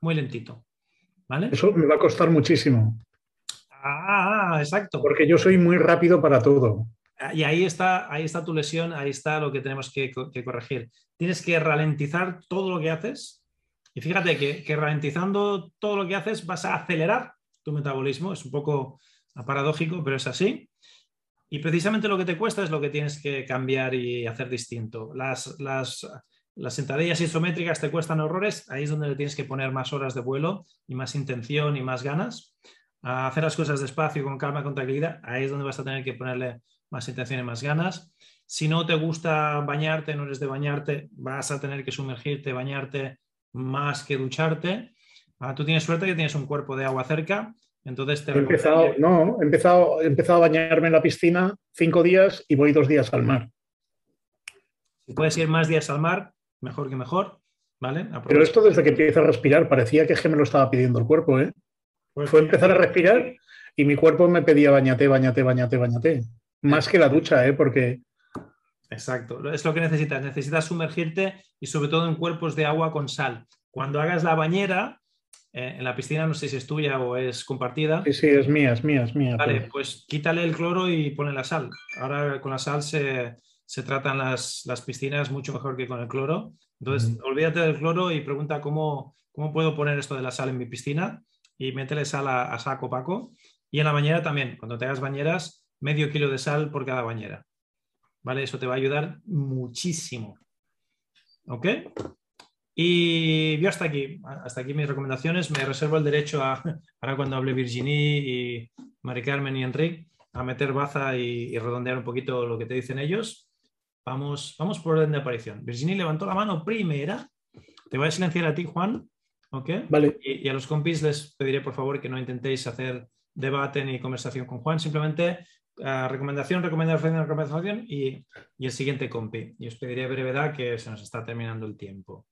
muy lentito. ¿Vale? Eso me va a costar muchísimo. Ah, exacto. Porque yo soy muy rápido para todo. Ah, y ahí está, ahí está tu lesión, ahí está lo que tenemos que, corregir. Tienes que ralentizar todo lo que haces. Y fíjate que, que, ralentizando todo lo que haces vas a acelerar tu metabolismo. Es un poco paradójico, pero es así. Y precisamente lo que te cuesta es lo que tienes que cambiar y hacer distinto. Las, las sentadillas isométricas te cuestan horrores, ahí es donde le tienes que poner más horas de vuelo y más intención y más ganas. A hacer las cosas despacio, con calma, con tranquilidad, ahí es donde vas a tener que ponerle más intención y más ganas. Si no te gusta bañarte, no eres de bañarte, vas a tener que sumergirte, bañarte más que ducharte. Ah, tú tienes suerte que tienes un cuerpo de agua cerca, entonces te he empezado, no, he empezado, he empezado a bañarme en la piscina cinco días y voy dos días al mar. Si puedes ir más días al mar, mejor que mejor, ¿vale? Pero esto desde que empiezo a respirar, parecía que, me lo estaba pidiendo el cuerpo, ¿eh? Pues Fue empezar a respirar y mi cuerpo me pedía bañate, bañate, bañate, bañate. Más que la ducha, ¿eh? Porque... Exacto, es lo que necesitas. Necesitas sumergirte y sobre todo en cuerpos de agua con sal. Cuando hagas la bañera, eh, en la piscina, no sé si es tuya o es compartida. Sí, sí, es mía, es mía, es mía. Vale, pues quítale el cloro y ponle la sal. Ahora con la sal se, se tratan las, piscinas mucho mejor que con el cloro. Entonces, olvídate del cloro y pregunta cómo, cómo puedo poner esto de la sal en mi piscina y métele sal a, saco paco. Y en la bañera también, cuando te hagas bañeras, medio kilo de sal por cada bañera. ¿Vale? Eso te va a ayudar muchísimo. ¿Ok? Y yo hasta aquí, hasta aquí mis recomendaciones. Me reservo el derecho a, ahora cuando hable Virginie y Mari Carmen y Enrique, a meter baza y redondear un poquito lo que te dicen ellos. Vamos, vamos por orden de aparición. Virginie levantó la mano primera. Te voy a silenciar a ti, Juan. ¿Ok? Vale. Y, a los compis les pediré, por favor, que no intentéis hacer debate ni conversación con Juan. Simplemente recomendación, recomendación, recomendación y, y, el siguiente compi. Y os pediré brevedad que se nos está terminando el tiempo.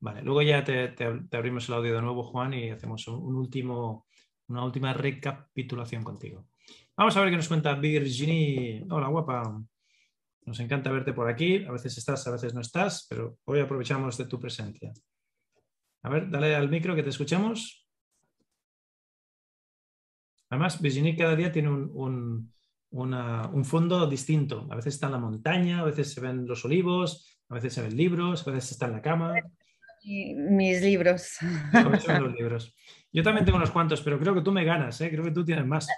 Vale, luego ya te, te, abrimos el audio de nuevo, Juan, y hacemos un, último, una última recapitulación contigo. Vamos a ver qué nos cuenta Virginie. Hola, guapa. Nos encanta verte por aquí. A veces estás, a veces no estás, pero hoy aprovechamos de tu presencia. A ver, dale al micro que te escuchemos. Además, Virginie cada día tiene un, fondo distinto. A veces está en la montaña, a veces se ven los olivos, a veces se ven libros, a veces está en la cama. Mis libros. los libros. Yo también tengo unos cuantos, pero creo que tú me ganas, ¿eh? creo que tú tienes más.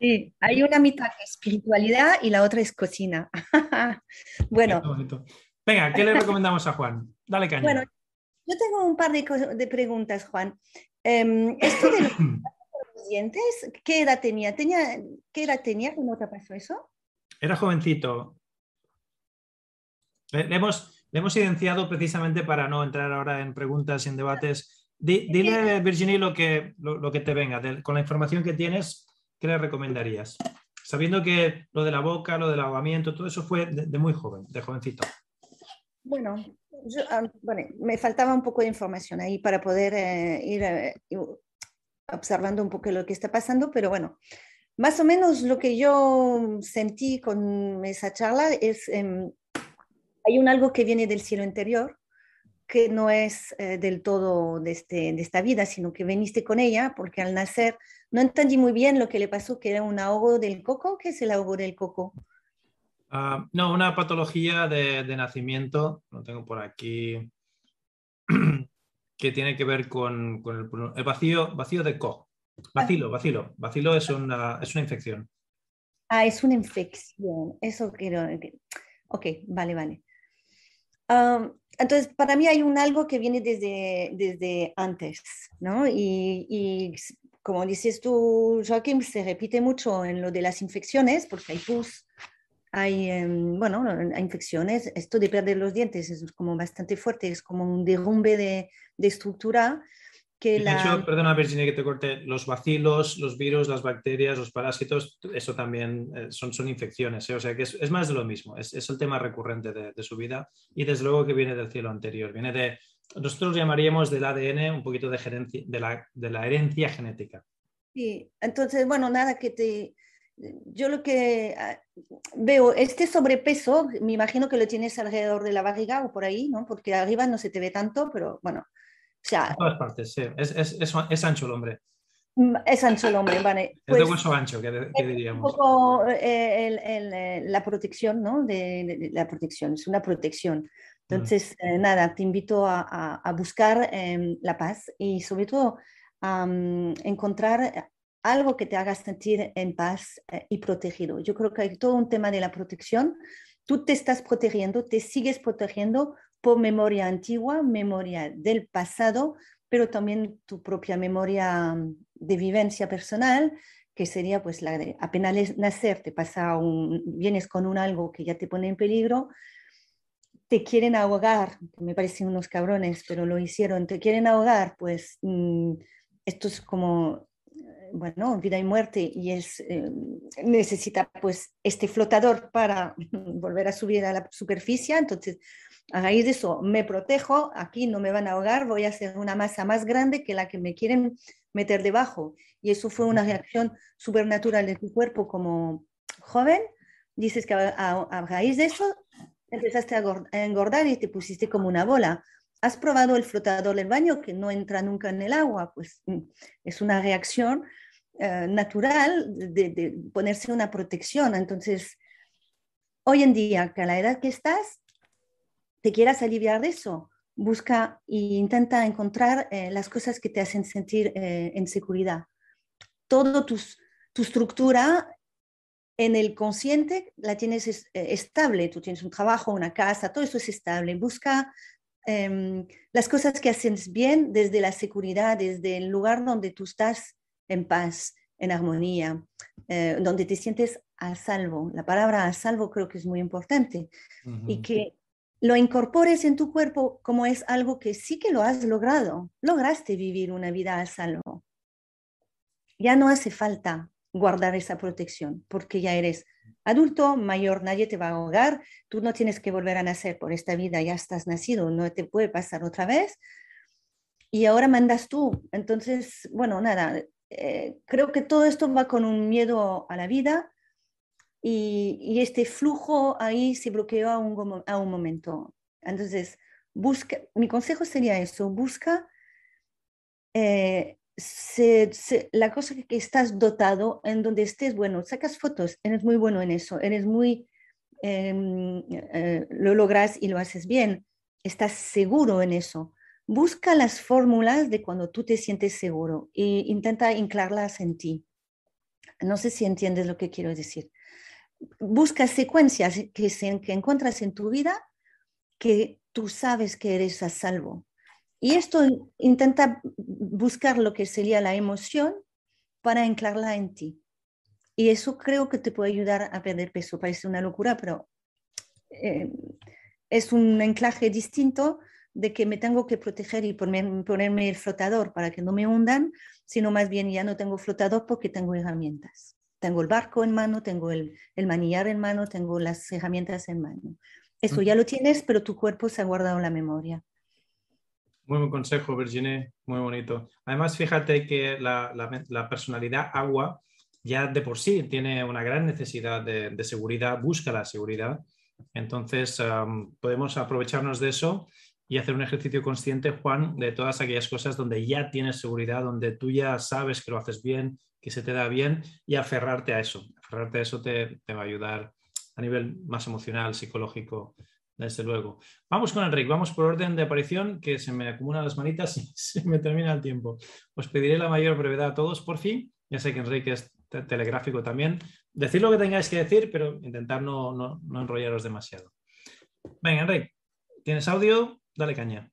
Sí, hay una mitad que es espiritualidad y la otra es cocina. bueno. Venga, ¿qué le recomendamos a Juan? Dale caña. Bueno, yo tengo un par de, preguntas, Juan. Em, esto de los dientes, ¿qué edad tenía? tenía? ¿Qué edad tenía cuando te pasó eso? Era jovencito. Le hemos, le hemos evidenciado precisamente para no entrar ahora en preguntas y en debates. dile, Virginie, lo que, lo, que te venga. con la información que tienes, ¿qué le recomendarías? Sabiendo que lo de la boca, lo del ahogamiento, todo eso fue de, muy joven, de jovencito. Bueno, ah, bueno, me faltaba un poco de información ahí para poder eh, ir eh, observando un poco lo que está pasando, pero bueno, más o menos lo que yo sentí con esa charla es, em, hay un algo que viene del cielo interior, que no es eh, del todo de, este, de esta vida, sino que veniste con ella, porque al nacer no entendí muy bien lo que le pasó, que era un ahogo del coco. ¿Qué es el ahogo del coco? Ah, no, una patología de, nacimiento, lo tengo por aquí, que tiene que ver con, el, vacío, vacío de co. Vacilo, vacilo. Vacilo es una, es una infección. Ah, es una infección. Eso quiero. Ok, vale, vale. entonces, para mí hay un algo que viene desde, desde antes, ¿no? Y, y como dices tú, Joaquín, se repite mucho en lo de las infecciones, porque hay pus, hay, em, bueno, hay infecciones. Esto de perder los dientes es como bastante fuerte, es como un derrumbe de, de estructura. Que de hecho, perdona Virginia que te corte, los bacilos, los virus, las bacterias, los parásitos, eso también eh, son, son infecciones, ¿eh? o sea que es, es, más de lo mismo, es, es el tema recurrente de, de, su vida y desde luego que viene del cielo anterior, viene de nosotros llamaríamos del ADN un poquito de, gerencia, de, la, de la herencia genética. Sí, entonces, bueno, nada que te... Yo lo que ah, veo, este sobrepeso, me imagino que lo tienes alrededor de la barriga o por ahí, ¿no? Porque arriba no se te ve tanto, pero bueno. O sea, en todas partes, sí. Es, es, es, ancho el hombre. Mm, es ancho el hombre, vale. es de pues hueso ancho, que, diríamos. Un poco eh, el, el, la protección, ¿no? De, la protección, es una protección. Entonces, eh, nada, te invito a, a, buscar em, la paz y sobre todo a encontrar algo que te haga sentir en paz eh, y protegido. Yo creo que hay todo un tema de la protección. Tú te estás protegiendo, te sigues protegiendo por memoria antigua, memoria del pasado, pero también tu propia memoria de vivencia personal, que sería pues la de apenas nacer, te pasa un, vienes con un algo que ya te pone en peligro, te quieren ahogar, me parecen unos cabrones, pero lo hicieron, te quieren ahogar, pues mm, esto es como, bueno, vida y muerte y es, eh, necesita pues este flotador para volver a subir a la superficie, entonces a raíz de eso me protejo, aquí no me van a ahogar, voy a hacer una masa más grande que la que me quieren meter debajo. Y eso fue una reacción supernatural de tu cuerpo como joven. Dices que a raíz de eso empezaste a engordar y te pusiste como una bola. ¿Has probado el flotador del baño que no entra nunca en el agua? Pues mm, es una reacción eh, natural de, ponerse una protección. Entonces, hoy en día, a la edad que estás, te quieras aliviar de eso, busca e intenta encontrar eh, las cosas que te hacen sentir eh, en seguridad. Todo tu estructura en el consciente la tienes estable, tú tienes un trabajo, una casa, todo eso es estable. Busca em, las cosas que haces bien desde la seguridad, desde el lugar donde tú estás en paz, en armonía, eh, donde te sientes a salvo. La palabra a salvo creo que es muy importante y que lo incorpores en tu cuerpo como es algo que sí que lo has logrado. Lograste vivir una vida a salvo. Ya no hace falta guardar esa protección, porque ya eres adulto, mayor, nadie te va a ahogar, tú no tienes que volver a nacer por esta vida, ya estás nacido, no te puede pasar otra vez. Y ahora mandas tú. Entonces, bueno, nada, eh, creo que todo esto va con un miedo a la vida y, este flujo ahí se bloqueó a un, a un momento. Entonces, busca, mi consejo sería eso, busca eh, la cosa que estás dotado, en donde estés, bueno, sacas fotos, eres muy bueno en eso, eres muy, em, eh, lo logras y lo haces bien, estás seguro en eso. Busca las fórmulas de cuando tú te sientes seguro e intenta inclarlas en ti. No sé si entiendes lo que quiero decir. Busca secuencias que, se, que encuentras en tu vida que tú sabes que eres a salvo, y esto intenta buscar lo que sería la emoción para anclarla en ti. Y eso creo que te puede ayudar a perder peso. Parece una locura, pero eh, es un anclaje distinto de que me tengo que proteger y ponerme el flotador para que no me hundan, sino más bien ya no tengo flotador porque tengo herramientas. Tengo el barco en mano, tengo el, el manillar en mano, tengo las herramientas en mano. Eso ya lo tienes, pero tu cuerpo se ha guardado la memoria. Muy buen consejo, Virginie, muy bonito. Además, fíjate que la, personalidad agua ya de por sí tiene una gran necesidad de, seguridad, busca la seguridad. Entonces, podemos aprovecharnos de eso y hacer un ejercicio consciente, Juan, de todas aquellas cosas donde ya tienes seguridad, donde tú ya sabes que lo haces bien, que se te da bien y aferrarte a eso. Aferrarte a eso te, te va a ayudar a nivel más emocional, psicológico, desde luego. Vamos con Enrique, vamos por orden de aparición, que se me acumulan las manitas y se me termina el tiempo. Os pediré la mayor brevedad a todos, por fin. Ya sé que Enrique es telegráfico también. Decir lo que tengáis que decir, pero intentar no, no, enrollaros demasiado. Venga, Enrique, ¿tienes audio? Dale caña.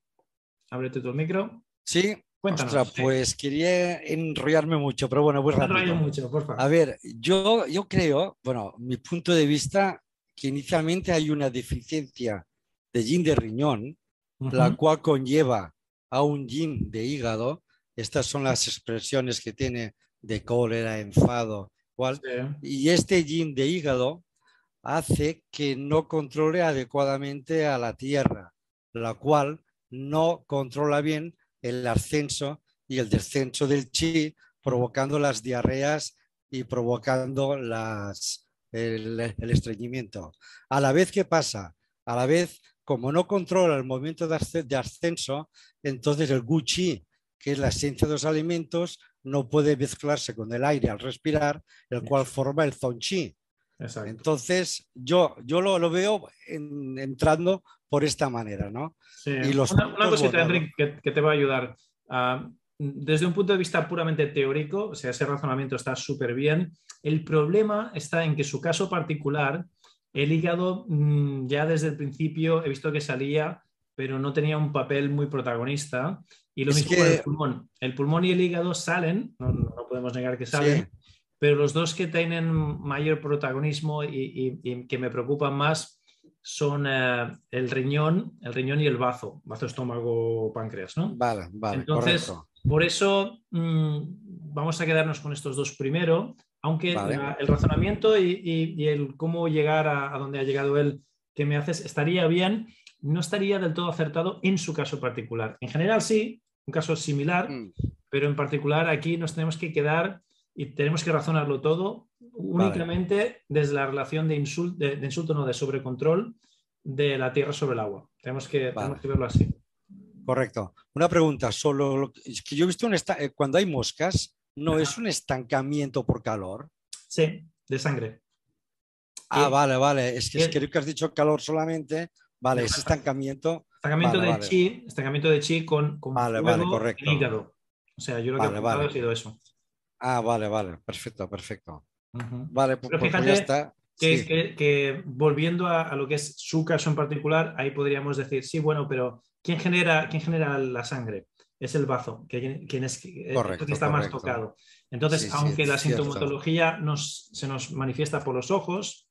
Ábrete tu micro. Sí. Cuéntanos. pues quería enrollarme mucho, pero bueno, muy rápido. mucho, por favor. A ver, yo, yo creo, bueno, mi punto de vista que inicialmente hay una deficiencia de yin de riñón, la cual conlleva a un yin de hígado. Estas son las expresiones que tiene de cólera, enfado, cual. Y este yin de hígado hace que no controle adecuadamente a la tierra, la cual no controla bien el ascenso y el descenso del chi, provocando las diarreas y provocando las, el, estreñimiento. A la vez que pasa, a la vez, como no controla el movimiento de ascenso, entonces el guchi, que es la esencia de los alimentos, no puede mezclarse con el aire al respirar, el cual forma el zonchi. Entonces, yo, yo lo, veo entrando por esta manera, ¿no? Y los una, cosita, Enrique, que, te va a ayudar. Ah, desde un punto de vista puramente teórico, o sea, ese razonamiento está súper bien. El problema está en que su caso particular, el hígado mm, ya desde el principio he visto que salía pero no tenía un papel muy protagonista. Y lo mismo con el pulmón. El pulmón y el hígado salen, no, podemos negar que salen, pero los dos que tienen mayor protagonismo y, que me preocupan más son eh, el riñón, el riñón y el bazo, bazo, estómago, páncreas, ¿no? Vale, vale. Entonces, por eso mm, vamos a quedarnos con estos dos primero, aunque el razonamiento y, el cómo llegar a, a, donde ha llegado él que me haces estaría bien, no estaría del todo acertado en su caso particular. En general sí, un caso similar, mm. pero en particular aquí nos tenemos que quedar y tenemos que razonarlo todo únicamente desde la relación de, insulto, de, insulto, no de sobrecontrol de la tierra sobre el agua. Tenemos que, verlo así. Correcto. Una pregunta, solo es que yo he visto un eh, cuando hay moscas, ¿no es un estancamiento por calor? Sí, de sangre. Ah, vale, vale. Es que creo que has dicho calor solamente. Vale, ese estancamiento. Estancamiento de chi, estancamiento de chi con, con vale, vale, correcto. hígado. O sea, yo lo que he ha sido eso. Ah, vale, vale, perfecto, perfecto. Vale, pues, pues ya está. Que, que, volviendo a, lo que es su caso en particular, ahí podríamos decir, sí, bueno, pero ¿quién genera, quién genera la sangre? Es el bazo, que, quien es, correcto, que está más tocado. Entonces, aunque la sintomatología nos, se nos manifiesta por los ojos,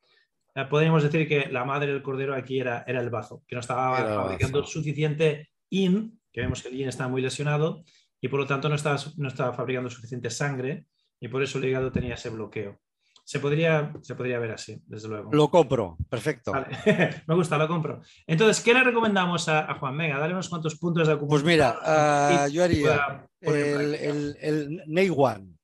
eh, podríamos decir que la madre del cordero aquí era, era el bazo, que no estaba fabricando suficiente IN, que vemos que el IN está muy lesionado, y por lo tanto no estaba, no estaba fabricando suficiente sangre, y por eso el hígado tenía ese bloqueo. Se podría, se podría ver así, desde luego. Lo compro, perfecto. Me gusta, lo compro. Entonces, ¿qué le recomendamos a, Juan? Venga, dale unos cuantos puntos de acupuntura. Pues mira, ah, yo haría el, el, el Ney One,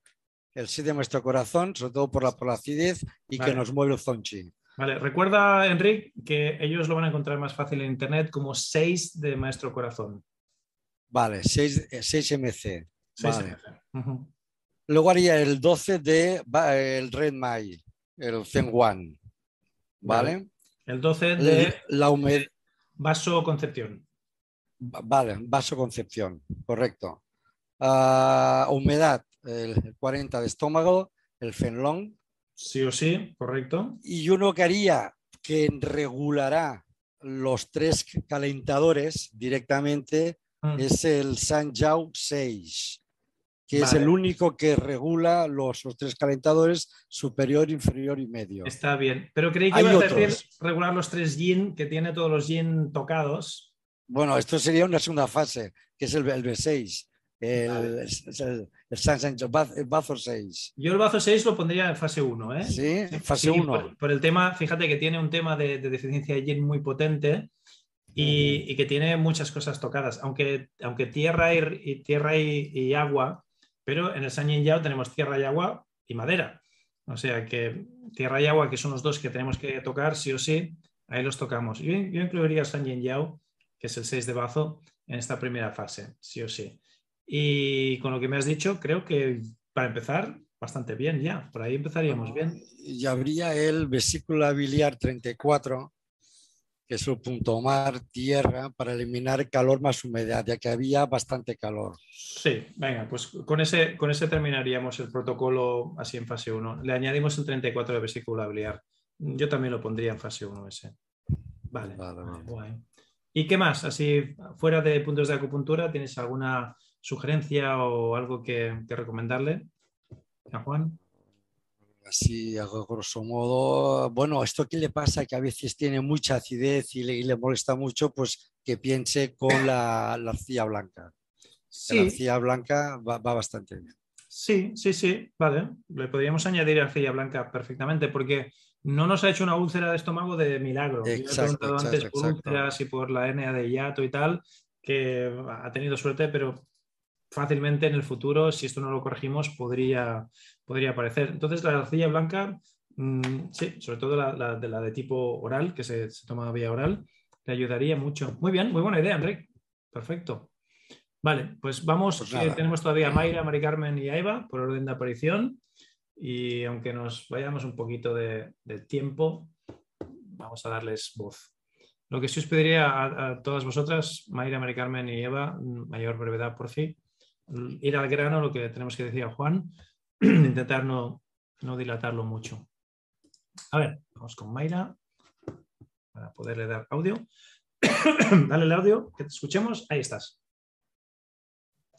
el sí de nuestro corazón, sobre todo por la, por acidez y que nos mueve el zonchi. Vale, recuerda, Enrique, que ellos lo van a encontrar más fácil en internet como 6 de Maestro Corazón. Vale, 6, 6 MC. Luego haría el 12 de el Red Mai, el Zen One. ¿Vale? El 12 de la humedad. Vaso Concepción. Vale, Vaso Concepción, correcto. Ah, humedad, el 40 de estómago, el Fenlong. Sí o sí, correcto. Y uno que haría que regulará los tres calentadores directamente mm. es el Sanjiao 6, que es el único que regula los, tres calentadores superior, inferior y medio. Está bien, pero creí que ibas a decir regular los tres yin, que tiene todos los yin tocados. Bueno, esto sería una segunda fase, que es el, el B6 el, el, Bazo 6. Yo el Bazo 6 lo pondría en fase 1. ¿eh? Sí, fase 1. Por, el tema, fíjate que tiene un tema de, deficiencia de yin muy potente y, que tiene muchas cosas tocadas, aunque, aunque tierra, y, tierra y, agua, pero en el San Yao tenemos tierra y agua y madera. O sea que tierra y agua, que son los dos que tenemos que tocar sí o sí, ahí los tocamos. Yo, yo incluiría San Yao, que es el 6 de Bazo, en esta primera fase, sí o sí. Y con lo que me has dicho, creo que para empezar, bastante bien ya. Por ahí empezaríamos bien. Y habría el vesícula biliar 34, que es el punto mar, tierra, para eliminar calor más humedad, ya que había bastante calor. Sí, venga, pues con ese, con ese terminaríamos el protocolo así en fase 1. Le añadimos el 34 de vesícula biliar. Yo también lo pondría en fase 1 ese. Vale. vale, ¿Y qué más? Así, fuera de puntos de acupuntura, ¿tienes alguna sugerencia o algo que, recomendarle a Juan? Así, a grosso modo, bueno, esto que le pasa que a veces tiene mucha acidez y le, molesta mucho, pues que piense con la, arcilla blanca. La arcilla blanca va, bastante bien. Sí, sí, sí, vale. Le podríamos añadir arcilla blanca perfectamente porque no nos ha hecho una úlcera de estómago de milagro. Exacto, Yo he antes por úlceras y por la hernia de hiato y tal, que ha tenido suerte, pero fácilmente en el futuro, si esto no lo corregimos, podría, podría aparecer. Entonces, la arcilla blanca, mm, sí, sobre todo la, de la de tipo oral, que se, toma vía oral, le ayudaría mucho. Muy bien, muy buena idea, Enrique. Perfecto. Vale, pues vamos, pues tenemos todavía a Mayra, Mari Carmen y a Eva por orden de aparición. Y aunque nos vayamos un poquito de, tiempo, vamos a darles voz. Lo que sí os pediría a, a todas vosotras, Mayra, Mari Carmen y Eva, mayor brevedad por fin, ir al grano, lo que tenemos que decir a Juan, intentar no, dilatarlo mucho. A ver, vamos con Mayra para poderle dar audio. Dale el audio, que te escuchemos. Ahí estás.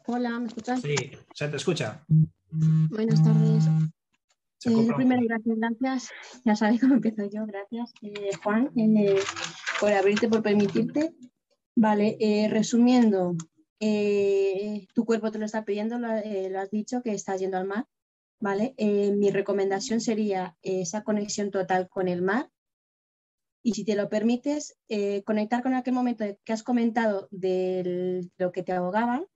Hola, ¿me escuchas? Sí, se te escucha. Buenas tardes. Eh, primero, gracias, gracias. Ya sabéis cómo empiezo yo. Gracias, eh, Juan, eh, por abrirte, por permitirte. Vale, eh, tu cuerpo te lo está pidiendo, lo, lo, has dicho, que estás yendo al mar. Vale, mi recomendación sería esa conexión total con el mar. Y si te lo permites, conectar con aquel momento que has comentado de lo que te ahogaban,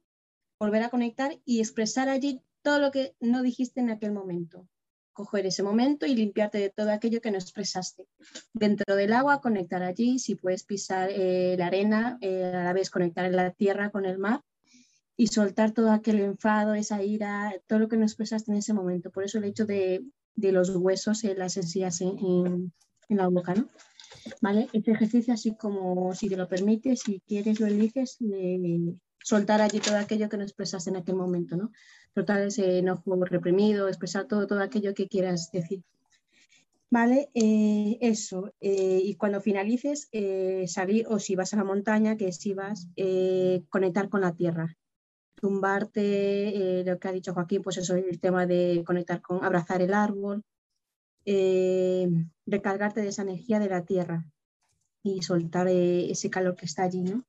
volver a conectar y expresar allí todo lo que no dijiste en aquel momento. Coger ese momento y limpiarte de todo aquello que no expresaste. Dentro del agua, conectar allí, si puedes pisar eh, la arena, eh, a la vez conectar la tierra con el mar y soltar todo aquel enfado, esa ira, todo lo que no expresaste en ese momento. Por eso el hecho de, de los huesos, eh, las encías en, en, la boca, ¿no? ¿Vale? Este ejercicio, así como si te lo permites, si quieres, lo eliges, le, soltar allí todo aquello que no expresaste en aquel momento, ¿no? Soltar ese enojo reprimido, expresar todo, todo aquello que quieras decir. ¿Vale? Eh, eso. Eh, y cuando finalices, eh, salir, o si vas a la montaña, que si vas, conectar con la tierra. Tumbarte, lo que ha dicho Joaquín, pues eso, el tema de conectar con, abrazar el árbol, recargarte de esa energía de la tierra y soltar ese calor que está allí, ¿no?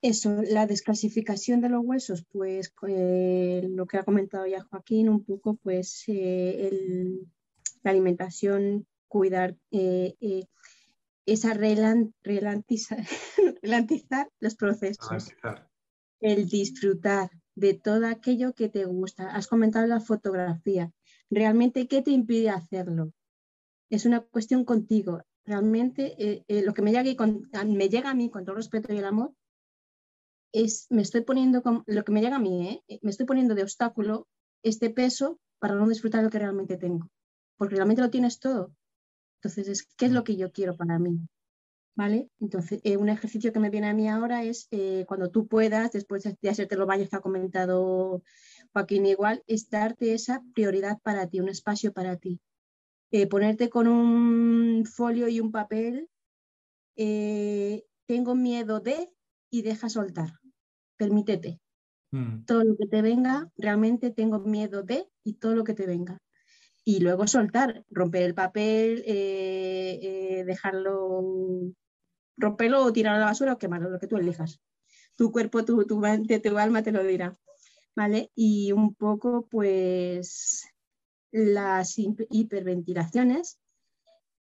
Eso, la desclasificación de los huesos, pues eh, lo que ha comentado ya Joaquín, un poco, pues eh, la alimentación, cuidar eh, esa relantizar, los procesos, el disfrutar de todo aquello que te gusta. Has comentado la fotografía. ¿Realmente qué te impide hacerlo? Es una cuestión contigo. Realmente lo que me llega, me llega a mí con todo el respeto y el amor es, me estoy poniendo, lo que me llega a mí, ¿eh? Eh, me estoy poniendo de obstáculo este peso para no disfrutar lo que realmente tengo, porque realmente lo tienes todo. Entonces, ¿qué es lo que yo quiero para mí? ¿Vale? Entonces, eh, un ejercicio que me viene a mí ahora es cuando tú puedas, después de hacerte los baños que ha comentado Joaquín igual, es darte esa prioridad para ti, un espacio para ti. ponerte con un folio y un papel, tengo miedo de y deja soltar. Permítete. Mm. Todo lo que te venga, realmente tengo miedo de y todo lo que te venga. Y luego soltar, romper el papel, eh, eh, dejarlo, romperlo o tirarlo a la basura o quemarlo, lo que tú elijas. Tu cuerpo, tu, tu, tu alma te lo dirá. ¿Vale? Y un poco, pues, las hiperventilaciones,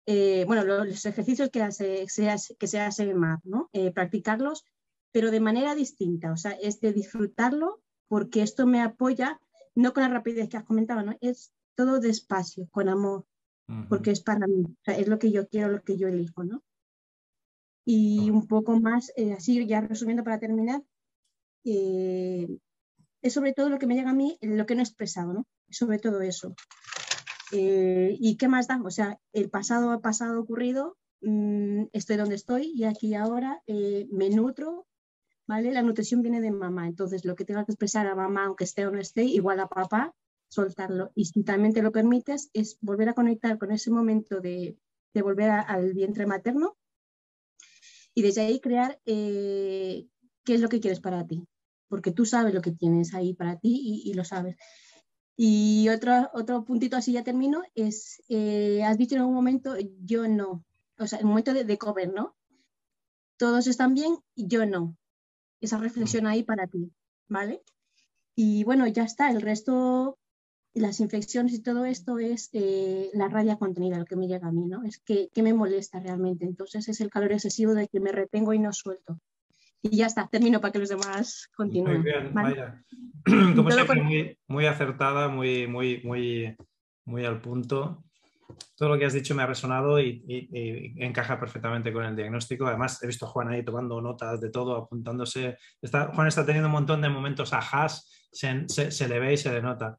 eh, bueno, los ejercicios que, hace, se, que se hacen más, ¿no? practicarlos pero de manera distinta, o sea, es de disfrutarlo porque esto me apoya, no con la rapidez que has comentado, ¿no? Es todo despacio, con amor, porque es para mí, o sea, es lo que yo quiero, lo que yo elijo, ¿no? Y un poco más, eh, así ya resumiendo para terminar, eh, es sobre todo lo que me llega a mí, lo que no he expresado, ¿no? Sobre todo eso. Eh, ¿Y qué más da? O sea, el pasado ha pasado ocurrido, mm, estoy donde estoy y aquí ahora me nutro, la nutrición viene de mamá, entonces lo que tenga que expresar a mamá, aunque esté o no esté, igual a papá, soltarlo. Y si también te lo permites, es volver a conectar con ese momento de, volver al vientre materno y desde ahí crear eh, qué es lo que quieres para ti, porque tú sabes lo que tienes ahí para ti y, lo sabes. Y otro, otro puntito así ya termino, es, eh, has dicho en algún momento, yo no, o sea, en un momento de, de cover, ¿no? Todos están bien yo no esa reflexión ahí para ti, ¿vale? Y bueno, ya está, el resto, las infecciones y todo esto es eh, la rabia contenida, lo que me llega a mí, ¿no? Es que, me molesta realmente. Entonces es el calor excesivo de que me retengo y no suelto. Y ya está, termino para que los demás continúen. Muy bien, vaya. Como siempre, muy, muy acertada, muy, muy, muy, muy al punto todo lo que has dicho me ha resonado y, encaja perfectamente con el diagnóstico. Además, he visto a Juan ahí tomando notas de todo, apuntándose. Juan está teniendo un montón de momentos ajás, se, le ve y se le nota.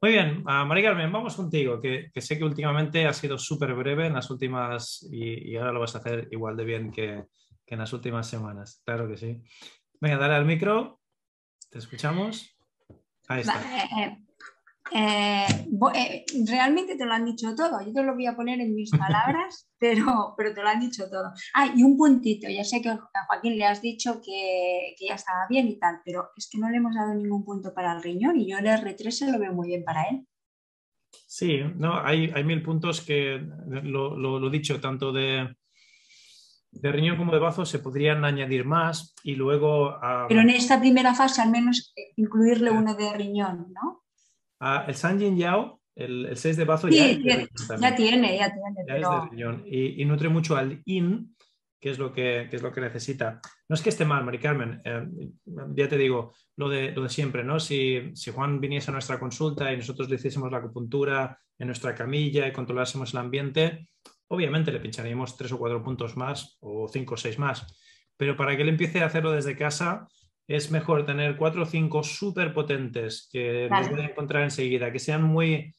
Muy bien, uh, María Carmen, vamos contigo, que, sé que últimamente ha sido súper breve en las últimas y, ahora lo vas a hacer igual de bien que, que en las últimas semanas. Claro que sí. Venga, dale al micro, te escuchamos. Ahí está. Eh, eh, realmente te lo han dicho todo. Yo te lo voy a poner en mis palabras, pero, pero te lo han dicho todo. Ah, y un puntito. Ya sé que a Joaquín le has dicho que, que, ya estaba bien y tal, pero es que no le hemos dado ningún punto para el riñón y yo el R3 se lo veo muy bien para él. Sí, no, hay, hay mil puntos que lo, lo, dicho, tanto de, de riñón como de bazo se podrían añadir más y luego... Pero en esta primera fase al menos incluirle uno de riñón, ¿no? El San Yao, el, el 6 de bazo, ya, tiene, ya, tiene, ya tiene. Ya es de riñón y, y, nutre mucho al IN, que es lo que, que, es lo que necesita. No es que esté mal, Mari Carmen, eh, ya te digo, lo de, lo de siempre, ¿no? Si, si, Juan viniese a nuestra consulta y nosotros le hiciésemos la acupuntura en nuestra camilla y controlásemos el ambiente, obviamente le pincharíamos tres o cuatro puntos más o cinco o seis más. Pero para que él empiece a hacerlo desde casa, es mejor tener cuatro o cinco súper potentes que vale. los encontrar enseguida, que sean muy,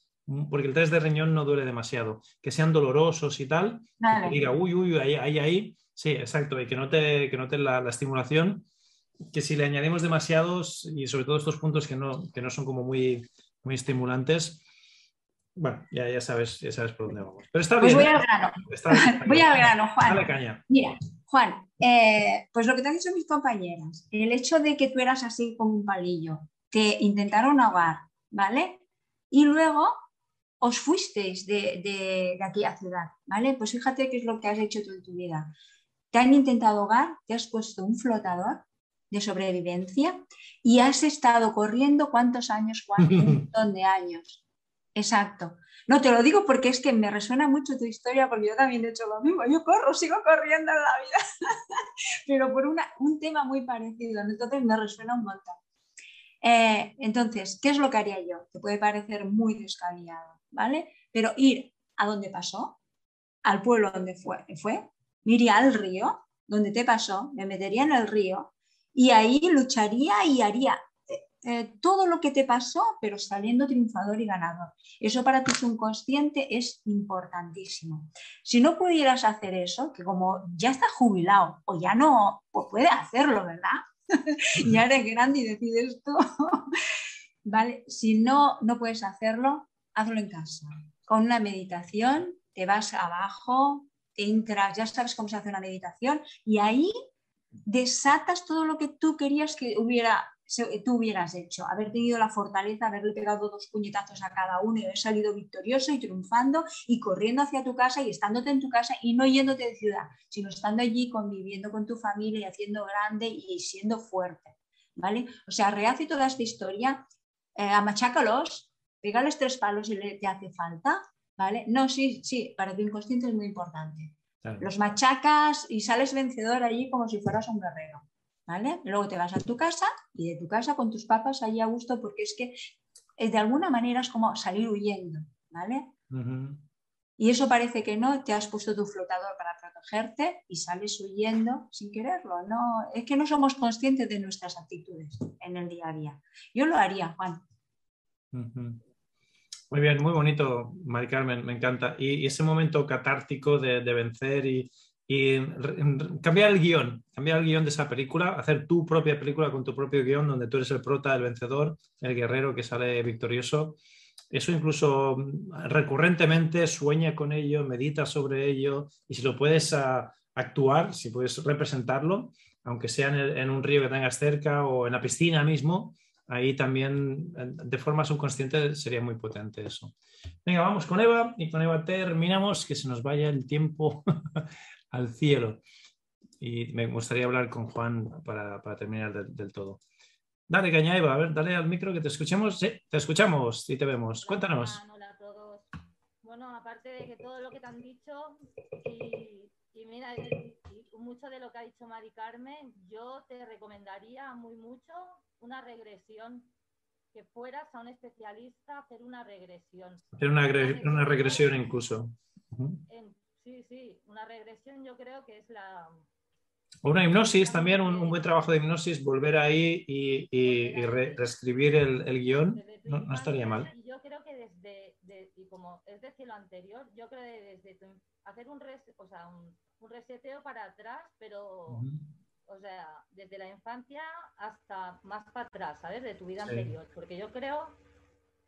porque el test de riñón no duele demasiado, que sean dolorosos y tal, que diga, uy, uy, ahí, ahí, ahí, sí, exacto, y que note, que note la, la, estimulación, que si le añadimos demasiados, y sobre todo estos puntos que no, que no son como muy, muy estimulantes, bueno, ya, ya, sabes, ya sabes por dónde vamos. Pero está pues bien. voy al grano. Está, voy al grano, Juan. Dale caña. Mira, Juan, eh, pues lo que te han dicho mis compañeras, el hecho de que tú eras así como un palillo, te intentaron ahogar, ¿vale? Y luego os fuisteis de, de, de aquella ciudad, ¿vale? Pues fíjate qué es lo que has hecho tú en tu vida. Te han intentado ahogar, te has puesto un flotador de sobrevivencia y has estado corriendo cuántos años, Juan, un montón de años. Exacto. No, te lo digo porque es que me resuena mucho tu historia, porque yo también he hecho lo mismo. Yo corro, sigo corriendo en la vida, pero por una, un tema muy parecido. Entonces me resuena un montón. Eh, entonces, ¿qué es lo que haría yo? Te puede parecer muy descabellado, ¿vale? Pero ir a donde pasó, al pueblo donde fue, fue, iría al río, donde te pasó, me metería en el río y ahí lucharía y haría eh, todo lo que te pasó, pero saliendo triunfador y ganador. Eso para tu subconsciente es importantísimo. Si no pudieras hacer eso, que como ya está jubilado o ya no, pues puede hacerlo, ¿verdad? ya eres grande y decides tú. ¿Vale? Si no, no puedes hacerlo, hazlo en casa. Con una meditación, te vas abajo, te entras, ya sabes cómo se hace una meditación y ahí desatas todo lo que tú querías que hubiera tú hubieras hecho, haber tenido la fortaleza, haberle pegado dos puñetazos a cada uno y haber salido victorioso y triunfando y corriendo hacia tu casa y estándote en tu casa y no yéndote de ciudad, sino estando allí conviviendo con tu familia y haciendo grande y siendo fuerte, ¿vale? O sea, rehace toda esta historia, eh, amachácalos, pégales tres palos si te hace falta, ¿vale? No, sí, sí, para tu inconsciente es muy importante. Claro. Los machacas y sales vencedor allí como si fueras un guerrero. ¿Vale? Luego te vas a tu casa y de tu casa con tus papas allí a gusto porque es que eh, de alguna manera es como salir huyendo, ¿vale? Uh -huh. Y eso parece que no, te has puesto tu flotador para protegerte y sales huyendo sin quererlo. No, es que no somos conscientes de nuestras actitudes en el día a día. Yo lo haría, Juan. Uh -huh. Muy bien, muy bonito, Mari Carmen, me encanta. Y, y ese momento catártico de, de vencer y, y cambiar el guion, cambiar el guion de esa película, hacer tu propia película con tu propio guion, donde tú eres el prota, el vencedor, el guerrero que sale victorioso. Eso incluso recurrentemente sueña con ello, medita sobre ello y si lo puedes uh, actuar, si puedes representarlo, aunque sea en, el, en, un río que tengas cerca o en la piscina mismo, ahí también de forma subconsciente sería muy potente eso. Venga, vamos con Eva y con Eva terminamos, que se nos vaya el tiempo al cielo. Y me gustaría hablar con Juan para, para terminar del, del, todo. Dale, caña Eva, a ver, dale al micro que te escuchemos. Sí, te escuchamos y te vemos. Hola, Cuéntanos. Hola a todos. Bueno, aparte de que todo lo que te han dicho y, y mira, y mucho de lo que ha dicho Mari Carmen, yo te recomendaría muy mucho una regresión que fueras a un especialista a hacer una regresión. Hacer una, una regresión incluso. En, Sí, sí, una regresión yo creo que es la... O una hipnosis también, un, un, buen trabajo de hipnosis, volver ahí y, y, y re, reescribir el, el guion, no, no, estaría mal. Yo creo que desde, de, y como es decir lo anterior, yo creo que desde tu, hacer un, res, o sea, un, un, reseteo para atrás, pero, uh -huh. o sea, desde la infancia hasta más para atrás, ¿sabes? De tu vida sí. anterior, porque yo creo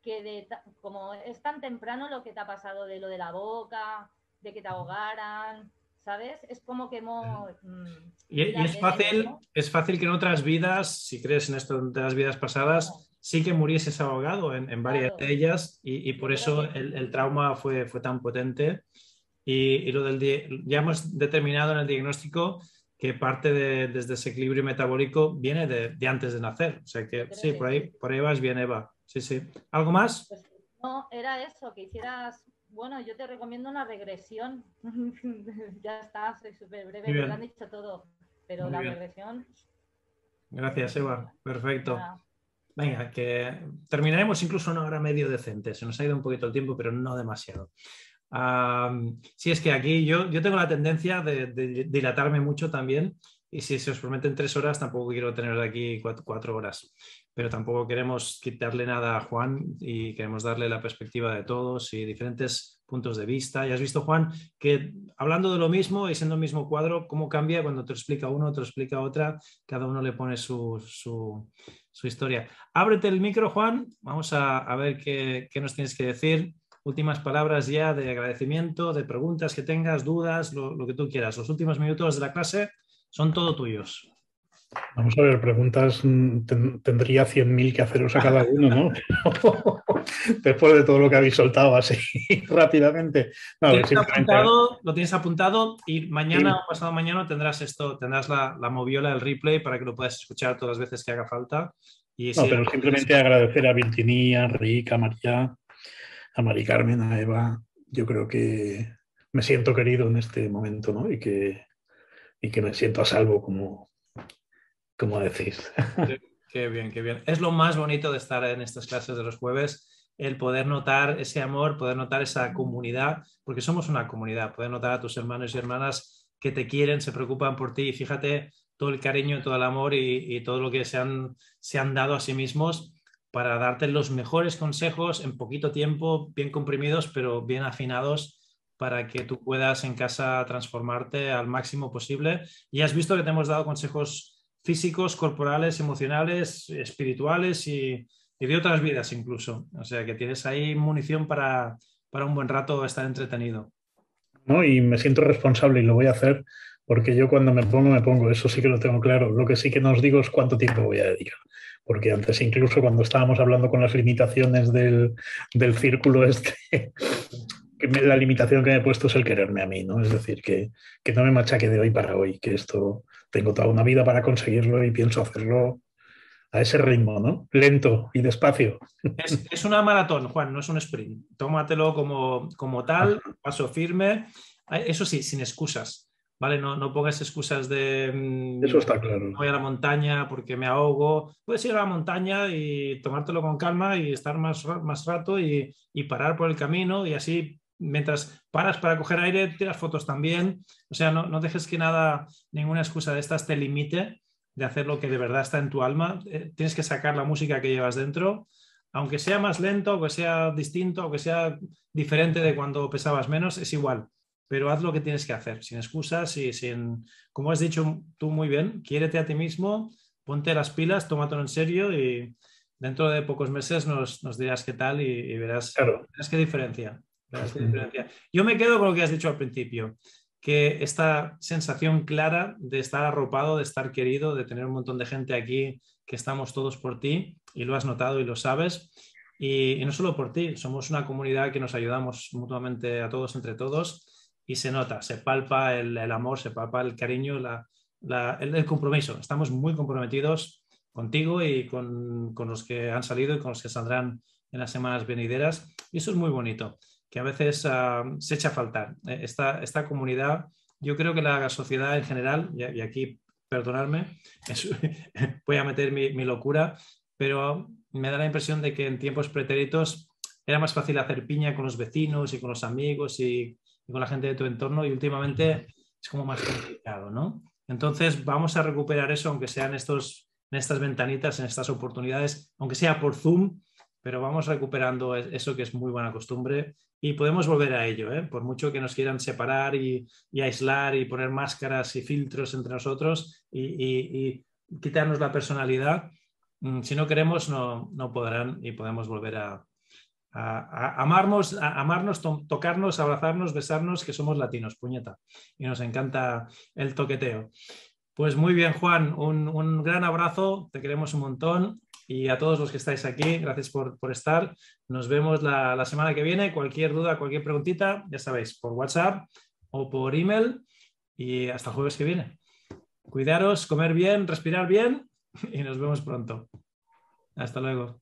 que como es tan temprano lo que te ha pasado de lo de la boca, de que te ahogaran, ¿sabes? Es como que hemos... Mm, y, es fácil, es fácil que en otras vidas, si crees en esto de las vidas pasadas, sí que murieses ahogado en, varias de ellas y, por eso el, trauma fue, fue tan potente. Y, lo del ya hemos determinado en el diagnóstico que parte de, desde ese equilibrio metabólico viene de, antes de nacer. O sea que sí, por ahí, por ahí vas bien, Eva. Sí, sí. ¿Algo más? Pues, no, era eso, que hicieras bueno, yo te recomiendo una regresión. ya está, soy súper breve, lo han dicho todo. Pero la regresión. Gracias, Eva. Perfecto. Venga, que terminaremos incluso una hora medio decente. Se nos ha ido un poquito el tiempo, pero no demasiado. sí, es que aquí yo, yo tengo la tendencia de, dilatarme mucho también. Y si se os prometen tres horas, tampoco quiero tener aquí cuatro horas pero tampoco queremos quitarle nada a Juan y queremos darle la perspectiva de todos y diferentes puntos de vista. Y has visto, Juan, que hablando de lo mismo y siendo el mismo cuadro, cómo cambia cuando te lo explica uno, te lo explica otra, cada uno le pone su, historia. Ábrete el micro, Juan, vamos a, ver qué, nos tienes que decir. Últimas palabras ya de agradecimiento, de preguntas que tengas, dudas, lo, lo que tú quieras. Los últimos minutos de la clase son todo tuyos. Vamos a ver, preguntas mm, tendría 100.000 que haceros a cada uno, ¿no? Después de todo lo que habéis soltado así rápidamente. lo, tienes apuntado, y mañana o pasado mañana tendrás esto, tendrás la, moviola, el replay para que lo puedas escuchar todas las veces que haga falta. Y no, pero simplemente agradecer a Virginia, a Rick, a María, a Mari Carmen, a Eva. Yo creo que me siento querido en este momento, ¿no? Y que, y que me siento a salvo como, como decís. Qué bien, qué bien. Es lo más bonito de estar en estas clases de los jueves, el poder notar ese amor, poder notar esa comunidad, porque somos una comunidad, poder notar a tus hermanos y hermanas que te quieren, se preocupan por ti y fíjate todo el cariño, todo el amor y, todo lo que se han, se han dado a sí mismos para darte los mejores consejos en poquito tiempo, bien comprimidos, pero bien afinados para que tú puedas en casa transformarte al máximo posible. Y has visto que te hemos dado consejos físicos, corporales, emocionales, espirituales y, de otras vidas incluso. O sea que tienes ahí munición para, un buen rato estar entretenido. ¿No? Y me siento responsable y lo voy a hacer porque yo cuando me pongo, me pongo, eso sí que lo tengo claro. Lo que sí que nos digo es cuánto tiempo voy a dedicar. Porque antes, incluso cuando estábamos hablando con las limitaciones del, del círculo este, la limitación que me he puesto es el quererme a mí, ¿no? Es decir, que, que no me machaque de hoy para hoy, que esto tengo toda una vida para conseguirlo y pienso hacerlo a ese ritmo, ¿no? Lento y despacio. Es, una maratón, Juan, no es un sprint. Tómatelo como, como tal, paso firme. Eso sí, sin excusas. ¿Vale? No, no pongas excusas de. Mm, Eso está claro. Voy a la montaña porque me ahogo. Puedes ir a la montaña y tomártelo con calma y estar más, más rato y, y parar por el camino y así mientras paras para coger aire, tiras fotos también. O sea, no, dejes que nada, ninguna excusa de estas te limite de hacer lo que de verdad está en tu alma. Eh, tienes que sacar la música que llevas dentro, aunque sea más lento, aunque sea distinto, aunque sea diferente de cuando pesabas menos, es igual. Pero haz lo que tienes que hacer, sin excusas y sin, como has dicho tú muy bien, quiérete a ti mismo, ponte las pilas, tómatelo en serio y dentro de pocos meses nos, dirás qué tal y, verás, verás qué diferencia. Yo me quedo con lo que has dicho al principio, que esta sensación clara de estar arropado, de estar querido, de tener un montón de gente aquí que estamos todos por ti y lo has notado y lo sabes. Y, no solo por ti, somos una comunidad que nos ayudamos mutuamente a todos entre todos y se nota, se palpa el, amor, se palpa el cariño, el, compromiso. Estamos muy comprometidos contigo y con, con los que han salido y con los que saldrán en las semanas venideras. Y eso es muy bonito que a veces ah, se echa a faltar. Eh, esta, esta, comunidad, yo creo que la sociedad en general, y, aquí perdonadme, voy a meter mi, locura, pero me da la impresión de que en tiempos pretéritos era más fácil hacer piña con los vecinos y con los amigos y, con la gente de tu entorno y últimamente es como más complicado, ¿no? Entonces vamos a recuperar eso, aunque sean estos, en estas ventanitas, en estas oportunidades, aunque sea por Zoom, pero vamos recuperando eso que es muy buena costumbre y podemos volver a ello, ¿eh? por mucho que nos quieran separar y, aislar y poner máscaras y filtros entre nosotros y, quitarnos la personalidad, mm, si no queremos no, podrán y podemos volver a, a, amarnos, amarnos, tocarnos, abrazarnos, besarnos, que somos latinos, puñeta. Y nos encanta el toqueteo. Pues muy bien, Juan, un, gran abrazo, te queremos un montón. Y a todos los que estáis aquí, gracias por, estar. Nos vemos la, la, semana que viene. Cualquier duda, cualquier preguntita, ya sabéis, por WhatsApp o por email. Y hasta el jueves que viene. Cuidaros, comer bien, respirar bien y nos vemos pronto. Hasta luego.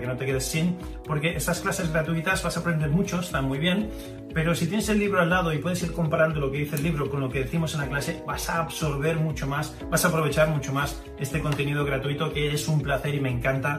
que no te quedes sin, porque estas clases gratuitas vas a aprender mucho, están muy bien, pero si tienes el libro al lado y puedes ir comparando lo que dice el libro con lo que decimos en la clase, vas a absorber mucho más, vas a aprovechar mucho más este contenido gratuito que es un placer y me encanta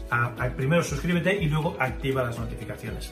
primero suscríbete y luego activa las notificaciones.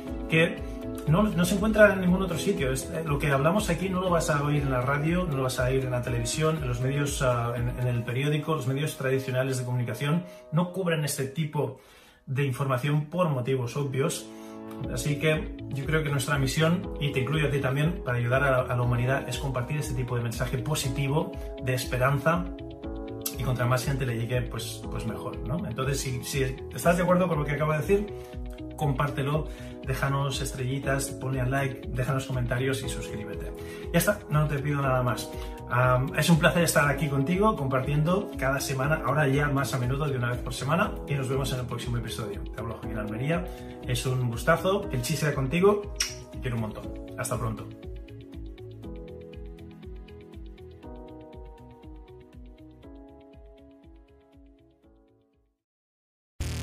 que no, se encuentra en ningún otro sitio. Eh, lo que hablamos aquí no lo vas a oír en la radio, no lo vas a oír en la televisión, en los medios, ah, en, el periódico, los medios tradicionales de comunicación no cubren este tipo de información por motivos obvios. Así que yo creo que nuestra misión, y te incluyo a ti también, para ayudar a la, humanidad, es compartir este tipo de mensaje positivo, de esperanza, y contra más gente le llegue, pues, pues mejor, ¿no? Entonces, si, si estás de acuerdo con lo que acabo de decir, compártelo déjanos estrellitas, ponle al like, déjanos comentarios y suscríbete. Ya está, no te pido nada más. es un placer estar aquí contigo compartiendo cada semana, ahora ya más a menudo de una vez por semana y nos vemos en el próximo episodio. Te hablo Joaquín Almería, es un gustazo, el chiste contigo, te quiero un montón. Hasta pronto.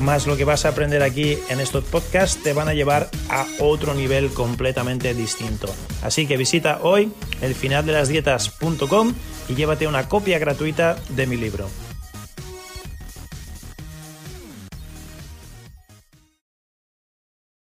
más lo que vas a aprender aquí en estos podcasts te van a llevar a otro nivel completamente distinto. Así que visita hoy el finaldelasdietas.com y llévate una copia gratuita de mi libro.